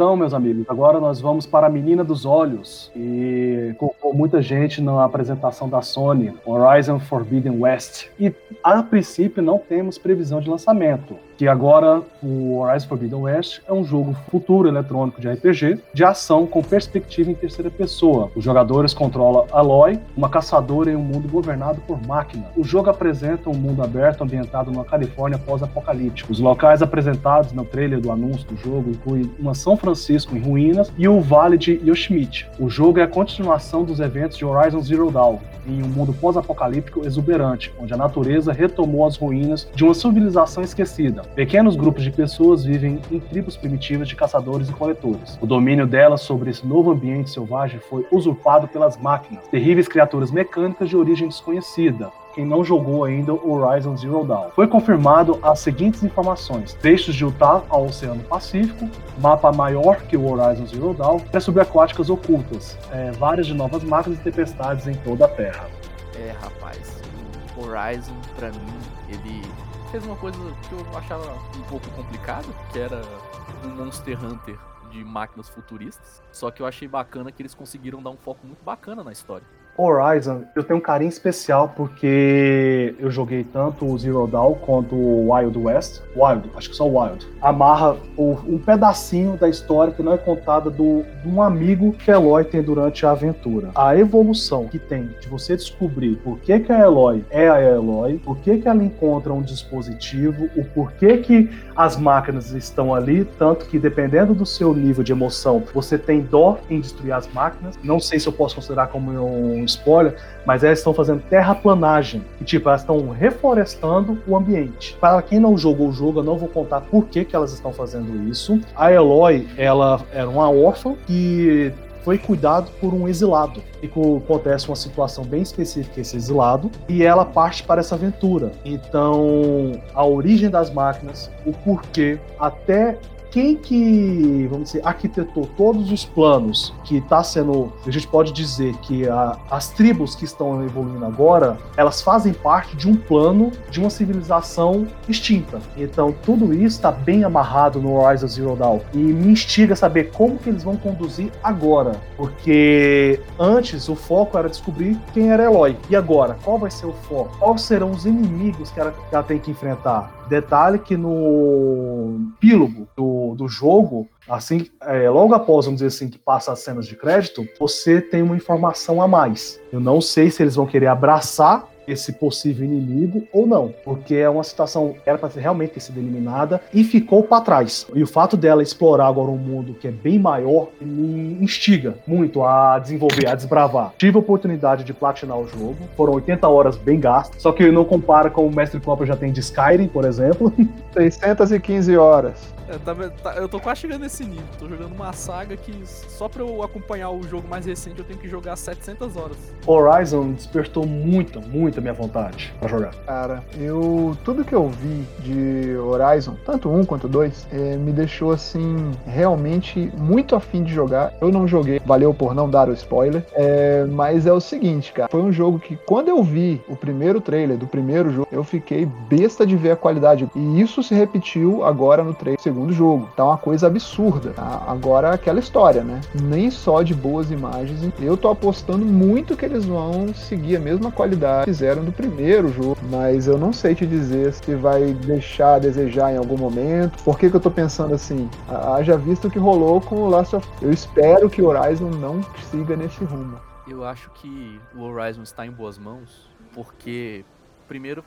Então, meus amigos, agora nós vamos para a Menina dos Olhos. E com muita gente na apresentação da Sony, Horizon Forbidden West. E a princípio não temos previsão de lançamento que agora o Horizon Forbidden West é um jogo futuro eletrônico de RPG de ação com perspectiva em terceira pessoa. Os jogadores controlam Aloy, uma caçadora em um mundo governado por máquina. O jogo apresenta um mundo aberto ambientado numa Califórnia pós-apocalíptica. Os locais apresentados no trailer do anúncio do jogo incluem uma São Francisco em ruínas e o Vale de Yosemite. O jogo é a continuação dos eventos de Horizon Zero Dawn, em um mundo pós-apocalíptico exuberante, onde a natureza retomou as ruínas de uma civilização esquecida. Pequenos grupos de pessoas vivem em tribos primitivas de caçadores e coletores. O domínio delas sobre esse novo ambiente selvagem foi usurpado pelas máquinas, terríveis criaturas mecânicas de origem desconhecida, quem não jogou ainda Horizon Zero Dawn. Foi confirmado as seguintes informações: trechos de Utah ao Oceano Pacífico, mapa maior que o Horizon Zero Dawn, e subaquáticas ocultas, é, várias de novas máquinas e tempestades em toda a Terra. É, rapaz, o Horizon, pra mim, ele fez uma coisa que eu achava um pouco complicado, que era um Monster Hunter de máquinas futuristas. Só que eu achei bacana que eles conseguiram dar um foco muito bacana na história. Horizon, eu tenho um carinho especial porque eu joguei tanto o Zero Dawn quanto o Wild West. Wild, acho que só Wild. Amarra o, um pedacinho da história que não é contada do, de um amigo que Eloy tem durante a aventura. A evolução que tem de você descobrir por que, que a Eloy é a Eloy, por que, que ela encontra um dispositivo, o porquê que as máquinas estão ali, tanto que dependendo do seu nível de emoção, você tem dó em destruir as máquinas. Não sei se eu posso considerar como um spoiler, mas elas estão fazendo terraplanagem. E, tipo, elas estão reflorestando o ambiente. Para quem não jogou o jogo, eu não vou contar por que, que elas estão fazendo isso. A Eloy, ela era uma órfã que foi cuidado por um exilado. E acontece uma situação bem específica esse exilado, e ela parte para essa aventura. Então, a origem das máquinas, o porquê, até quem que, vamos dizer, arquitetou todos os planos que está sendo, a gente pode dizer que a, as tribos que estão evoluindo agora, elas fazem parte de um plano de uma civilização extinta. Então tudo isso está bem amarrado no Horizon Zero Dawn e me instiga a saber como que eles vão conduzir agora, porque antes o foco era descobrir quem era Eloy e agora qual vai ser o foco? Quais serão os inimigos que ela, que ela tem que enfrentar? Detalhe que no epílogo do, do jogo, assim, é, logo após, vamos dizer assim, que passa as cenas de crédito, você tem uma informação a mais. Eu não sei se eles vão querer abraçar esse possível inimigo ou não, porque é uma situação que era para realmente ter sido eliminada e ficou para trás. E o fato dela explorar agora um mundo que é bem maior me instiga muito a desenvolver, a desbravar. Tive a oportunidade de platinar o jogo, foram 80 horas bem gastas, só que não compara com o Mestre Copa já tem de Skyrim, por exemplo. 615 horas. Eu, tá, tá, eu tô quase chegando nesse nível. Tô jogando uma saga que só pra eu acompanhar o jogo mais recente eu tenho que jogar 700 horas. Horizon despertou muita, muita minha vontade pra jogar. Cara, eu. Tudo que eu vi de Horizon, tanto um quanto dois, é, me deixou assim, realmente muito afim de jogar. Eu não joguei, valeu por não dar o spoiler. É, mas é o seguinte, cara. Foi um jogo que, quando eu vi o primeiro trailer do primeiro jogo, eu fiquei besta de ver a qualidade. E isso se repetiu agora no trailer segundo segundo jogo. Tá uma coisa absurda. Tá? Agora aquela história, né? Nem só de boas imagens. Eu tô apostando muito que eles vão seguir a mesma qualidade fizeram do primeiro jogo. Mas eu não sei te dizer se vai deixar a desejar em algum momento. Por que, que eu tô pensando assim? Haja visto o que rolou com o Last of Eu espero que o Horizon não siga nesse rumo. Eu acho que o Horizon está em boas mãos, porque, primeiro,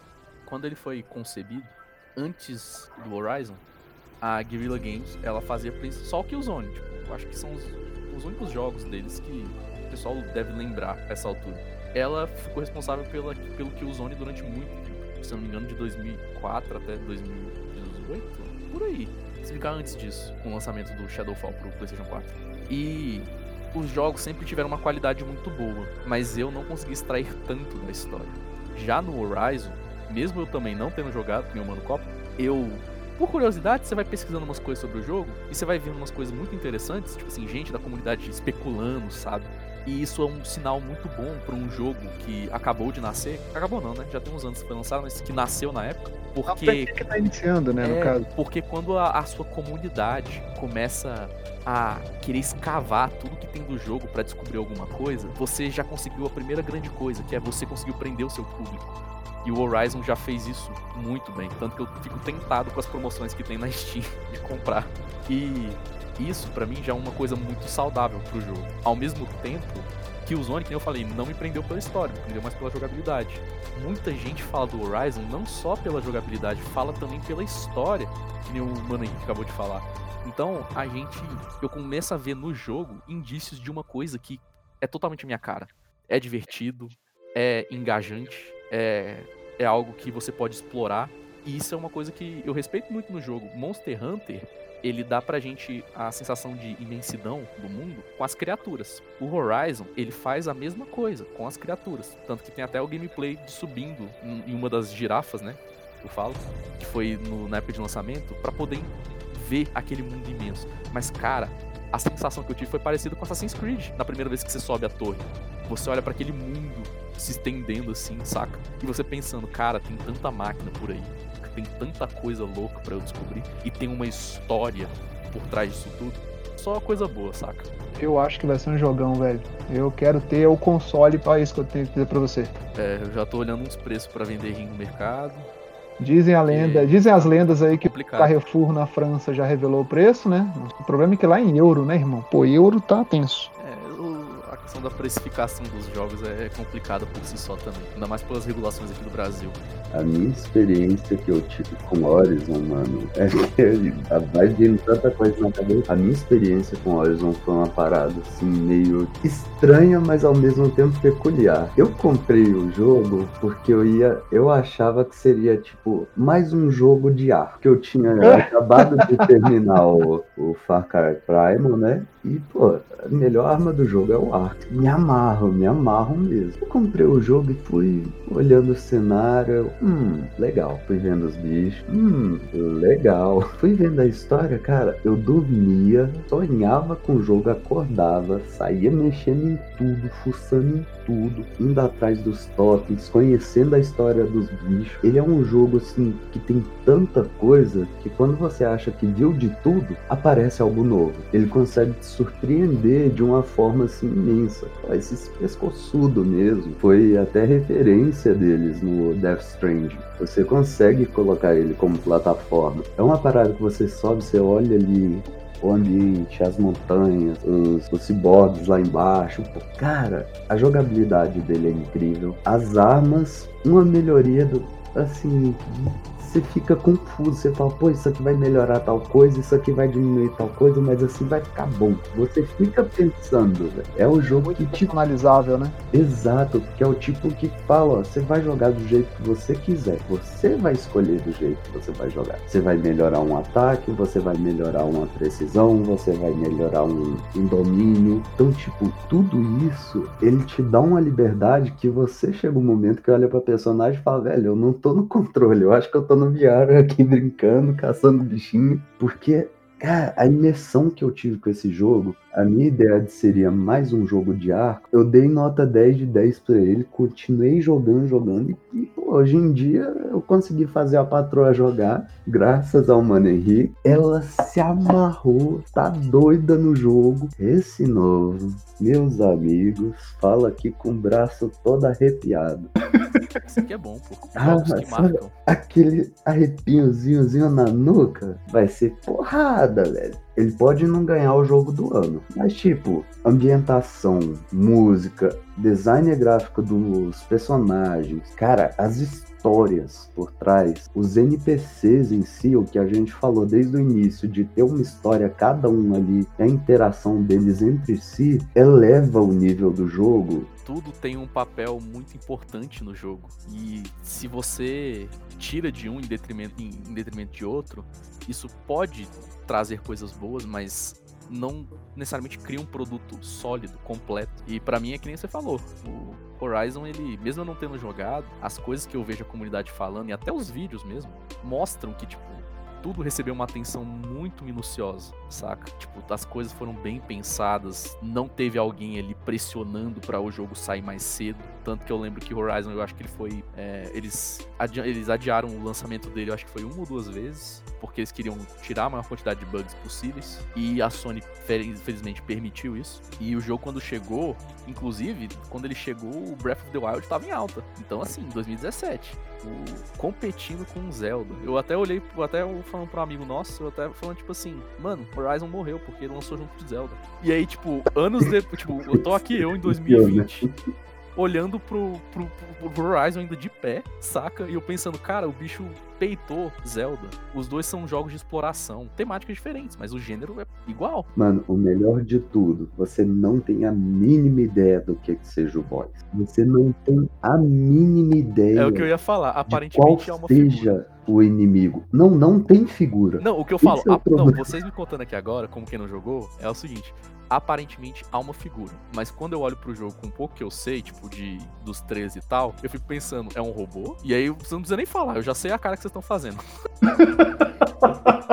quando ele foi concebido, antes do Horizon, a Guerrilla Games, ela fazia só o Killzone. Tipo, eu acho que são os, os únicos jogos deles que o pessoal deve lembrar essa altura. Ela ficou responsável pela, pelo Killzone durante muito tempo. Se não me engano, de 2004 até 2018, por aí. Se ficar antes disso, com o lançamento do Shadowfall pro PlayStation 4. E os jogos sempre tiveram uma qualidade muito boa, mas eu não consegui extrair tanto da história. Já no Horizon, mesmo eu também não tendo jogado, o Mano Copa, eu por curiosidade, você vai pesquisando umas coisas sobre o jogo e você vai vendo umas coisas muito interessantes, tipo assim, gente da comunidade especulando, sabe? E isso é um sinal muito bom para um jogo que acabou de nascer. Acabou não, né? Já tem uns anos que foi lançado, mas que nasceu na época. Porque. que tá iniciando, né, é, no caso. Porque quando a, a, sua comunidade começa a querer escavar tudo que tem do jogo para descobrir alguma coisa, você já conseguiu a primeira grande coisa, que é você conseguiu prender o seu público. E o Horizon já fez isso muito bem. Tanto que eu fico tentado com as promoções que tem na Steam de comprar. E isso, para mim, já é uma coisa muito saudável pro jogo. Ao mesmo tempo que o Zone, que eu falei, não me prendeu pela história, me prendeu mais pela jogabilidade. Muita gente fala do Horizon não só pela jogabilidade, fala também pela história, que nem o Mano Henrique acabou de falar. Então, a gente. Eu começo a ver no jogo indícios de uma coisa que é totalmente minha cara. É divertido, é engajante, é, é algo que você pode explorar. E isso é uma coisa que eu respeito muito no jogo. Monster Hunter, ele dá pra gente a sensação de imensidão do mundo com as criaturas. O Horizon, ele faz a mesma coisa com as criaturas. Tanto que tem até o gameplay de subindo em uma das girafas, né? Eu falo, que foi no, na época de lançamento, para poder ver aquele mundo imenso. Mas, cara, a sensação que eu tive foi parecida com Assassin's Creed, na primeira vez que você sobe a torre. Você olha para aquele mundo se estendendo assim, saca? E você pensando, cara, tem tanta máquina por aí, tem tanta coisa louca para eu descobrir e tem uma história por trás disso tudo. só coisa boa, saca? Eu acho que vai ser um jogão, velho. Eu quero ter o console para isso que eu tenho que dizer pra você. É, eu já tô olhando uns preços pra vender rim no mercado. Dizem a lenda, dizem as lendas aí que o. Carrefour na França já revelou o preço, né? O problema é que lá em euro, né, irmão? Pô, euro tá tenso. Questão da precificação dos jogos é complicada por si só também. Ainda mais pelas regulações aqui do Brasil. A minha experiência que eu tive com Horizon, mano, é que vai vindo tanta coisa na cabeça. A minha experiência com Horizon foi uma parada assim, meio estranha, mas ao mesmo tempo peculiar. Eu comprei o jogo porque eu ia. Eu achava que seria, tipo, mais um jogo de arco. Que eu tinha acabado de terminar o, o Far Cry Primal, né? E, pô, a melhor arma do jogo é o Me amarro, me amarro mesmo. Eu comprei o jogo e fui olhando o cenário. Hum, legal. Fui vendo os bichos. Hum, legal. Fui vendo a história, cara. Eu dormia, sonhava com o jogo, acordava, saía mexendo em tudo, fuçando em tudo, indo atrás dos tokens, conhecendo a história dos bichos. Ele é um jogo assim que tem tanta coisa que quando você acha que viu de tudo, aparece algo novo. Ele consegue te surpreender de uma forma assim imensa. Pô, Esse pescoçudo mesmo. Foi até referência deles no Death Stranding. Você consegue colocar ele como plataforma. É uma parada que você sobe, você olha ali o ambiente, as montanhas, os, os ciborgues lá embaixo. Pô, cara, a jogabilidade dele é incrível. As armas, uma melhoria do. Assim. Você fica confuso, você fala, pô, isso aqui vai melhorar tal coisa, isso aqui vai diminuir tal coisa, mas assim vai ficar bom. Você fica pensando, velho. É o jogo Muito que te personalizável, né? Exato, porque é o tipo que fala, ó, você vai jogar do jeito que você quiser. Você vai escolher do jeito que você vai jogar. Você vai melhorar um ataque, você vai melhorar uma precisão, você vai melhorar um, um domínio. Então, tipo, tudo isso, ele te dá uma liberdade que você chega um momento que olha pra personagem e fala, velho, eu não tô no controle, eu acho que eu tô no VR aqui brincando, caçando bichinho, porque Cara, a imersão que eu tive com esse jogo, a minha ideia de seria mais um jogo de arco, eu dei nota 10 de 10 pra ele, continuei jogando, jogando, e, pô, hoje em dia eu consegui fazer a patroa jogar, graças ao Mano Henrique. Ela se amarrou, tá doida no jogo. Esse novo, meus amigos, fala aqui com o braço todo arrepiado. Isso aqui é bom, pô. Ah, sabe- aquele arrepiozinhozinho na nuca vai ser porrada, velho. Ele pode não ganhar o jogo do ano, mas tipo, ambientação, música, design gráfico dos personagens, cara, as histórias por trás, os NPCs em si, o que a gente falou desde o início, de ter uma história cada um ali, a interação deles entre si, eleva o nível do jogo tudo tem um papel muito importante no jogo. E se você tira de um em detrimento, em, em detrimento de outro, isso pode trazer coisas boas, mas não necessariamente cria um produto sólido, completo. E pra mim é que nem você falou. O Horizon, ele, mesmo eu não tendo jogado, as coisas que eu vejo a comunidade falando, e até os vídeos mesmo, mostram que, tipo, tudo recebeu uma atenção muito minuciosa, saca? Tipo, as coisas foram bem pensadas, não teve alguém ali pressionando para o jogo sair mais cedo. Tanto que eu lembro que Horizon, eu acho que ele foi. é, eles, adi eles adiaram o lançamento dele, eu acho que foi uma ou duas vezes, porque eles queriam tirar a maior quantidade de bugs possíveis. E a Sony, fel- infelizmente, permitiu isso. E o jogo, quando chegou, inclusive, quando ele chegou, o Breath of the Wild estava em alta. Então, assim, 2017 o- competindo com o Zelda. Eu até olhei, até falando pra um amigo nosso, eu até falando, tipo assim, mano, Horizon morreu porque ele lançou junto o Zelda. E aí, tipo, anos depois, tipo, eu tô aqui eu em 2020. Olhando pro, pro, pro, pro Horizon ainda de pé, saca? E eu pensando, cara, o bicho peitou Zelda. Os dois são jogos de exploração, temáticas diferentes, mas o gênero é igual. Mano, o melhor de tudo, você não tem a mínima ideia do que, que seja o boss. Você não tem a mínima ideia É o que eu ia falar. de qual Aparentemente é uma figura. seja o inimigo. Não, não tem figura. Não, o que eu Esse falo, é o a- não, problema. vocês me contando aqui agora, como quem não jogou, é o seguinte. Aparentemente há uma figura. Mas quando eu olho pro jogo com um pouco que eu sei, tipo, de dos 13 e tal, eu fico pensando, é um robô? E aí você não precisa nem falar, eu já sei a cara que vocês estão fazendo.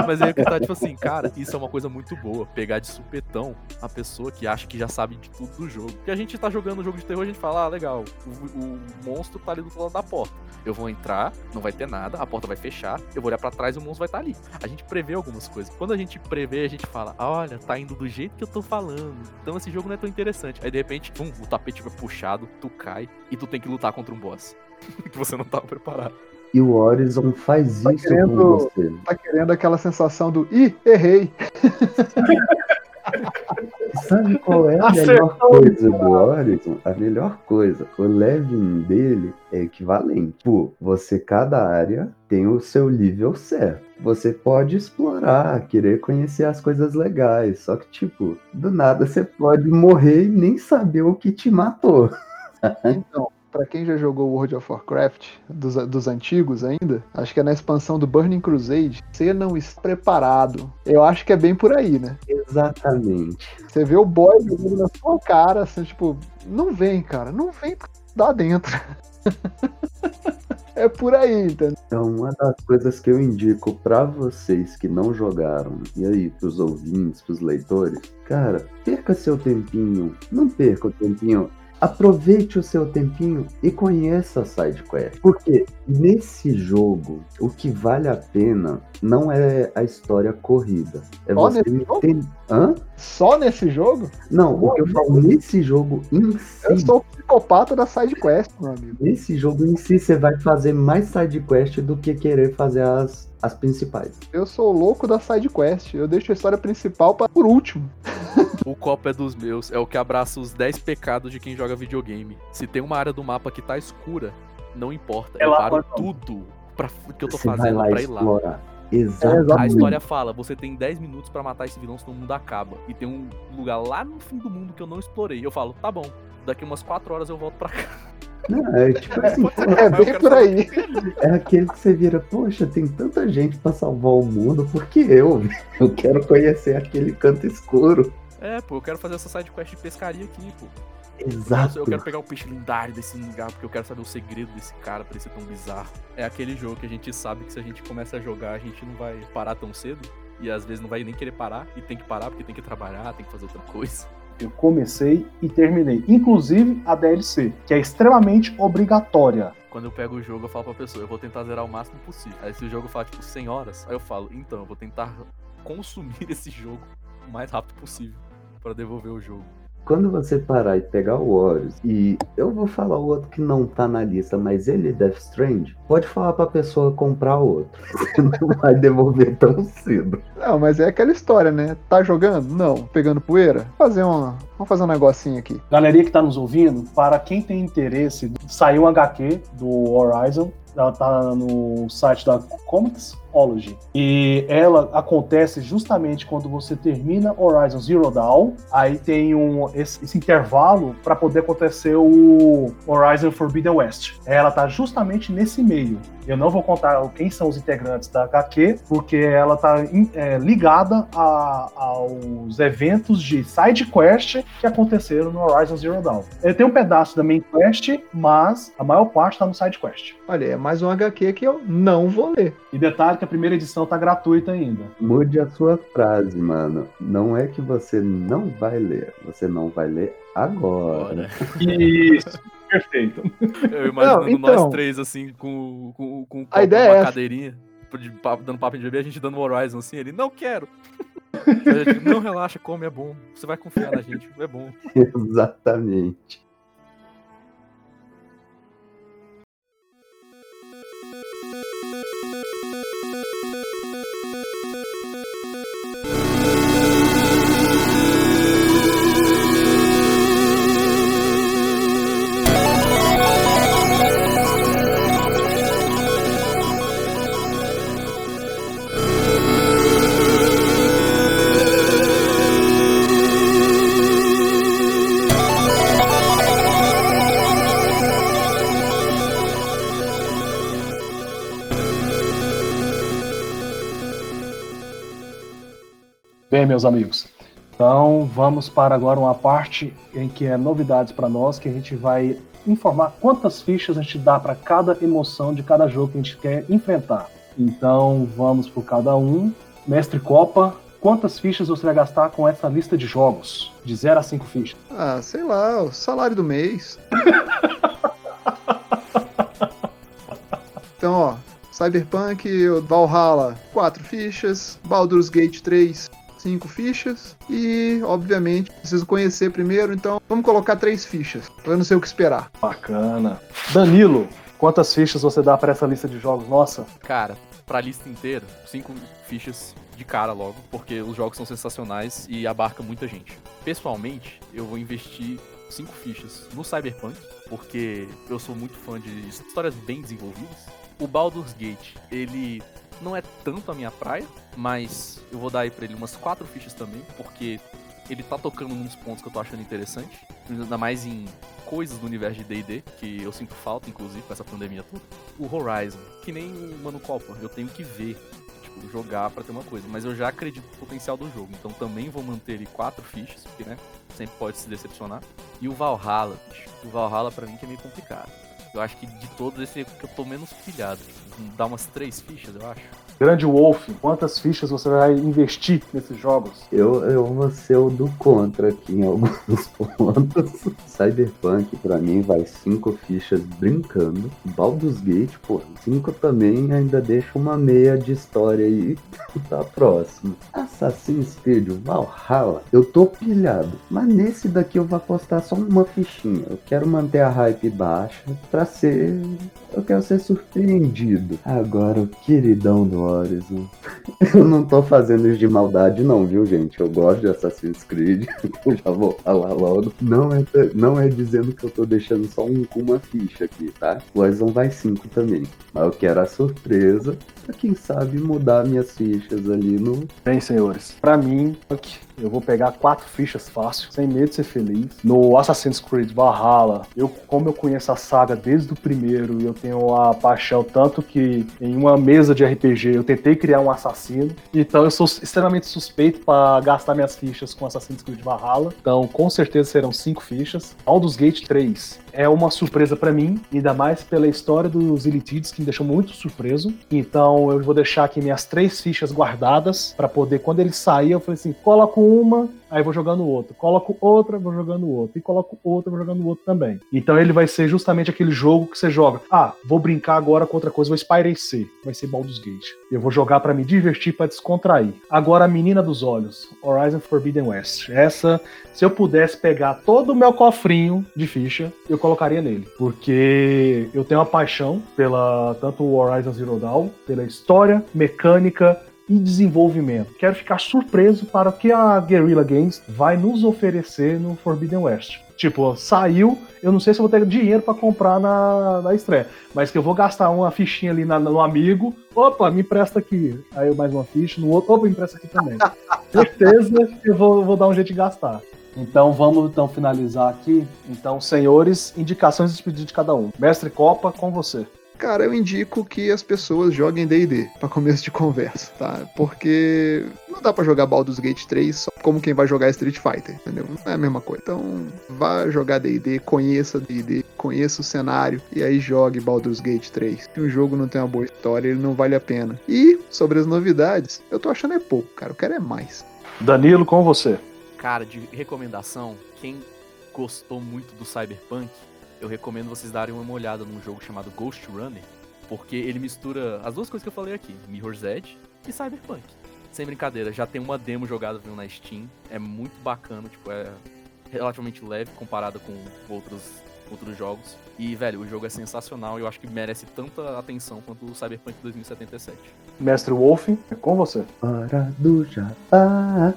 Mas aí que tá, tipo assim, cara, isso é uma coisa muito boa. Pegar de supetão a pessoa que acha que já sabe de tudo do jogo. Porque a gente tá jogando um jogo de terror, a gente fala, ah, legal, o, o monstro tá ali do outro lado da porta. Eu vou entrar, não vai ter nada, a porta vai fechar, eu vou olhar pra trás e o monstro vai estar tá ali. A gente prevê algumas coisas. Quando a gente prevê, a gente fala, olha, tá indo do jeito que eu tô falando. Então esse jogo não é tão interessante. Aí de repente, pum, o tapete vai puxado, tu cai e tu tem que lutar contra um boss. que você não tava preparado. E o Horizon faz Tá isso querendo- com você. Tá querendo aquela sensação do ih, errei. Sabe qual é a Acertou. melhor coisa do Horizon? A melhor coisa, o leveling dele é equivalente. Pô, você, cada área tem o seu nível certo. Você pode explorar, querer conhecer as coisas legais. Só que, tipo, do nada você pode morrer e nem saber o que te matou. Então, pra quem já jogou World of Warcraft, dos, dos antigos ainda, acho que é na expansão do Burning Crusade, você não está preparado. Eu acho que é bem por aí, né? Exatamente. Você vê o boy jogando na sua cara, assim, tipo, não vem, cara, não vem dá dentro. é por aí, entendeu? Então, uma das coisas que eu indico pra vocês que não jogaram, e aí pros ouvintes, pros leitores, cara, perca seu tempinho, não perca o tempinho, aproveite o seu tempinho e conheça a SideQuest. Porque nesse jogo, o que vale a pena não é a história corrida, é Só você nesse jogo? entender. Hã? Só nesse jogo, Não, o que eu falo nesse jogo em si. eu sou o psicopata da sidequest, meu amigo. Nesse jogo em si, você vai fazer mais sidequest do que querer fazer as, as principais. Eu sou o louco da sidequest. Eu deixo a história principal pra, por último. O copo é dos meus, é o que abraça os 10 pecados de quem joga videogame. Se tem uma área do mapa que tá escura, não importa. É eu lá paro pra- tudo pra, que eu tô você vai fazendo lá pra ir lá. explorar. A Exatamente. história fala, você tem 10 minutos pra matar esse vilão, senão o mundo acaba. E tem um lugar lá no fim do mundo que eu não explorei. Eu falo, tá bom, daqui umas 4 horas eu volto pra cá. Não, é tipo assim, pô, É eu bem por aí. é é aquele que você vira, poxa, tem tanta gente pra salvar o mundo, por que eu? Eu quero conhecer aquele canto escuro. É, pô, eu quero fazer essa sidequest de pescaria aqui, pô. Exato. eu quero pegar o peixe lendário desse lugar, porque eu quero saber o segredo desse cara pra ele ser tão bizarro. É aquele jogo que a gente sabe que se a gente começa a jogar, a gente não vai parar tão cedo. E às vezes não vai nem querer parar, e tem que parar porque tem que trabalhar, tem que fazer outra coisa. Eu comecei e terminei. Inclusive a DLC, que é extremamente obrigatória. Quando eu pego o jogo, eu falo pra pessoa, eu vou tentar zerar o máximo possível. Aí se o jogo fala, tipo, 100 horas, aí eu falo, então, eu vou tentar consumir esse jogo o mais rápido possível pra devolver o jogo. Quando você parar e pegar o Horus, e eu vou falar o outro que não tá na lista, mas ele é Death Strand, pode falar pra pessoa comprar outro. Você não vai devolver tão cedo. Não, mas é aquela história, né? Tá jogando? Não. Pegando poeira? Fazer uma. Vamos fazer um negocinho aqui. Galerinha que tá nos ouvindo, para quem tem interesse, saiu um HQ do Horizon. Ela tá no site da Comicsology. E ela acontece justamente quando você termina Horizon Zero Dawn. Aí tem um, esse, esse intervalo para poder acontecer o Horizon Forbidden West. Ela tá justamente nesse meio. Eu não vou contar quem são os integrantes da HQ, porque ela tá é, ligada a- aos eventos de side quest que aconteceram no Horizon Zero Dawn. Ele tem um pedaço da main quest, mas a maior parte tá no side quest. Olha, é mais um HQ que eu não vou ler. E detalhe que a primeira edição tá gratuita ainda. Mude a sua frase, mano. Não é que você não vai ler, você não vai ler agora. Isso, perfeito. Eu imaginando Não, então. nós três, assim, com, com, com um A ideia uma é cadeirinha, de papo- dando papo de bebê, a gente dando Horizon, assim, ele, não quero. Gente, não, relaxa, come, é bom. Você vai confiar na gente, é bom. Exatamente. Meus amigos. Então vamos para agora uma parte em que é novidades para nós, que a gente vai informar quantas fichas a gente dá para cada emoção de cada jogo que a gente quer enfrentar. Então vamos por cada um. Mestre Copa, quantas fichas você vai gastar com essa lista de jogos? De 0 a 5 fichas. Ah, sei lá, o salário do mês. então, ó, Cyberpunk, Valhalla, 4 fichas, Baldur's Gate 3, 5 fichas e, obviamente, preciso conhecer primeiro, então vamos colocar 3 fichas, pra eu não sei o que esperar. Bacana. Danilo, quantas fichas você dá pra essa lista de jogos? Nossa. Cara, pra lista inteira, 5 fichas de cara logo, porque os jogos são sensacionais e abarca muita gente. Pessoalmente, eu vou investir 5 fichas no Cyberpunk, porque eu sou muito fã de histórias bem desenvolvidas. O Baldur's Gate, ele não é tanto a minha praia, mas eu vou dar aí pra ele umas 4 fichas também, porque ele tá tocando nos pontos que eu tô achando interessante, ainda mais em coisas do universo de D&D, que eu sinto falta, inclusive, com essa pandemia toda. O Horizon, que nem o Mano Copa, eu tenho que ver, tipo, jogar pra ter uma coisa, mas eu já acredito no potencial do jogo, então também vou manter ele quatro fichas, porque, né, sempre pode se decepcionar. E o Valhalla, bicho, o Valhalla pra mim que é meio complicado. Eu acho que de todos esse é que eu tô menos pilhado. Dá umas três fichas, eu acho. Grande Wolf, quantas fichas você vai investir nesses jogos? Eu, eu vou ser o do contra aqui em alguns pontos. Cyberpunk, pra mim, vai cinco fichas brincando. Baldur's Gate, pô, cinco também ainda deixa uma meia de história aí. tá próximo. Assassin's Creed Valhalla, eu tô pilhado. Mas nesse daqui eu vou apostar só uma fichinha. Eu quero manter a hype baixa pra ser. Eu quero ser surpreendido. Agora, o queridão do Horizon. Eu não tô fazendo isso de maldade, não, viu, gente? Eu gosto de Assassin's Creed. Eu já vou falar logo. Não é, não é dizendo que eu tô deixando só um com uma ficha aqui, tá? Horizon vai 5 também. Mas eu quero a surpresa pra quem sabe mudar minhas fichas ali no. Bem, senhores, pra mim, eu vou pegar quatro fichas fácil, sem medo de ser feliz. No Assassin's Creed Valhalla, eu, como eu conheço a saga desde o primeiro e eu tenho a paixão tanto que em uma mesa de RPG eu tentei criar um assassino, então eu sou extremamente suspeito para gastar minhas fichas com Assassin's Creed Valhalla. Então, com certeza serão cinco fichas. Baldur's Gate 3 é uma surpresa para mim, ainda mais pela história dos Elitides, que me deixou muito surpreso. Então, eu vou deixar aqui minhas três fichas guardadas para poder, quando ele sair, eu falei assim: coloco uma, aí vou jogando outro. Coloco outra, vou jogando outro. E coloco outra, vou jogando outro também. Então ele vai ser justamente aquele jogo que você joga. Ah, vou brincar agora com outra coisa, vou espairecer. Vai ser Baldur's Gate. Eu vou jogar para me divertir, para descontrair. Agora, a Menina dos Olhos, Horizon Forbidden West. Essa, se eu pudesse pegar todo o meu cofrinho de ficha, eu colocaria nele. Porque eu tenho uma paixão pela tanto o Horizon Zero Dawn, pela história, mecânica, e desenvolvimento. Quero ficar surpreso para o que a Guerrilla Games vai nos oferecer no Forbidden West. Tipo, saiu, eu não sei se vou ter dinheiro para comprar na, na estreia, mas que eu vou gastar uma fichinha ali na, no amigo, opa, me empresta aqui. Aí eu mais uma ficha, no outro, opa, me empresta aqui também. Certeza que eu vou, vou dar um jeito de gastar. Então vamos então finalizar aqui. Então, senhores, indicações de pedido de cada um. Mestre Copa, com você. Cara, eu indico que as pessoas joguem D&D para começo de conversa, tá? Porque não dá para jogar Baldur's Gate 3 só como quem vai jogar Street Fighter, entendeu? Não é a mesma coisa. Então, vá jogar D&D, conheça D&D, conheça o cenário e aí jogue Baldur's Gate 3. Se um jogo não tem uma boa história, ele não vale a pena. E sobre as novidades, eu tô achando é pouco, cara. Eu quero é mais. Danilo, com você. Cara, de recomendação, quem gostou muito do Cyberpunk, eu recomendo vocês darem uma olhada num jogo chamado Ghost Runner, porque ele mistura as duas coisas que eu falei aqui, Mirror's Edge e Cyberpunk. Sem brincadeira, já tem uma demo jogada na Steam, é muito bacana, tipo, é relativamente leve comparado com outros, outros jogos. E, velho, o jogo é sensacional e eu acho que merece tanta atenção quanto o Cyberpunk 2077. Mestre Wolf, é com você. Hora do Jabá.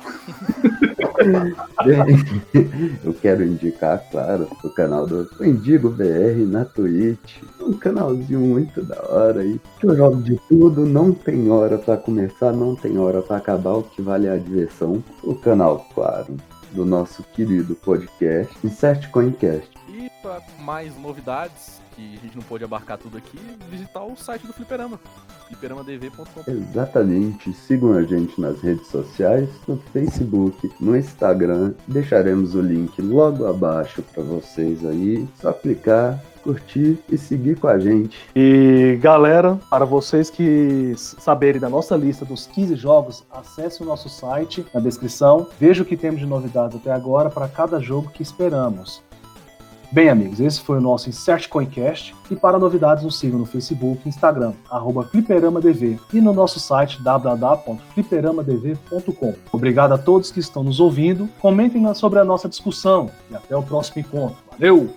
Eu quero indicar, claro, o canal do Indigo BR na Twitch. Um canalzinho muito da hora aí. Que eu jogo de tudo, não tem hora para começar, não tem hora para acabar, o que vale é a diversão. O canal, claro, do nosso querido podcast, Insert Coincast. E para mais novidades, que a gente não pôde abarcar tudo aqui, visitar o site do Fliperama, fliperamadv.com. Exatamente. Sigam a gente nas redes sociais, no Facebook, no Instagram. Deixaremos o link logo abaixo para vocês aí. Só clicar, curtir e seguir com a gente. E galera, para vocês que saberem da nossa lista dos 15 jogos, acesse o nosso site na descrição, veja o que temos de novidades até agora para cada jogo que esperamos. Bem, amigos, esse foi o nosso Insert Coincast. E para novidades, nos sigam no Facebook, Instagram, arroba FliperamadV e no nosso site www.fliperamadv.com. Obrigado a todos que estão nos ouvindo. Comentem sobre a nossa discussão e até o próximo encontro. Valeu!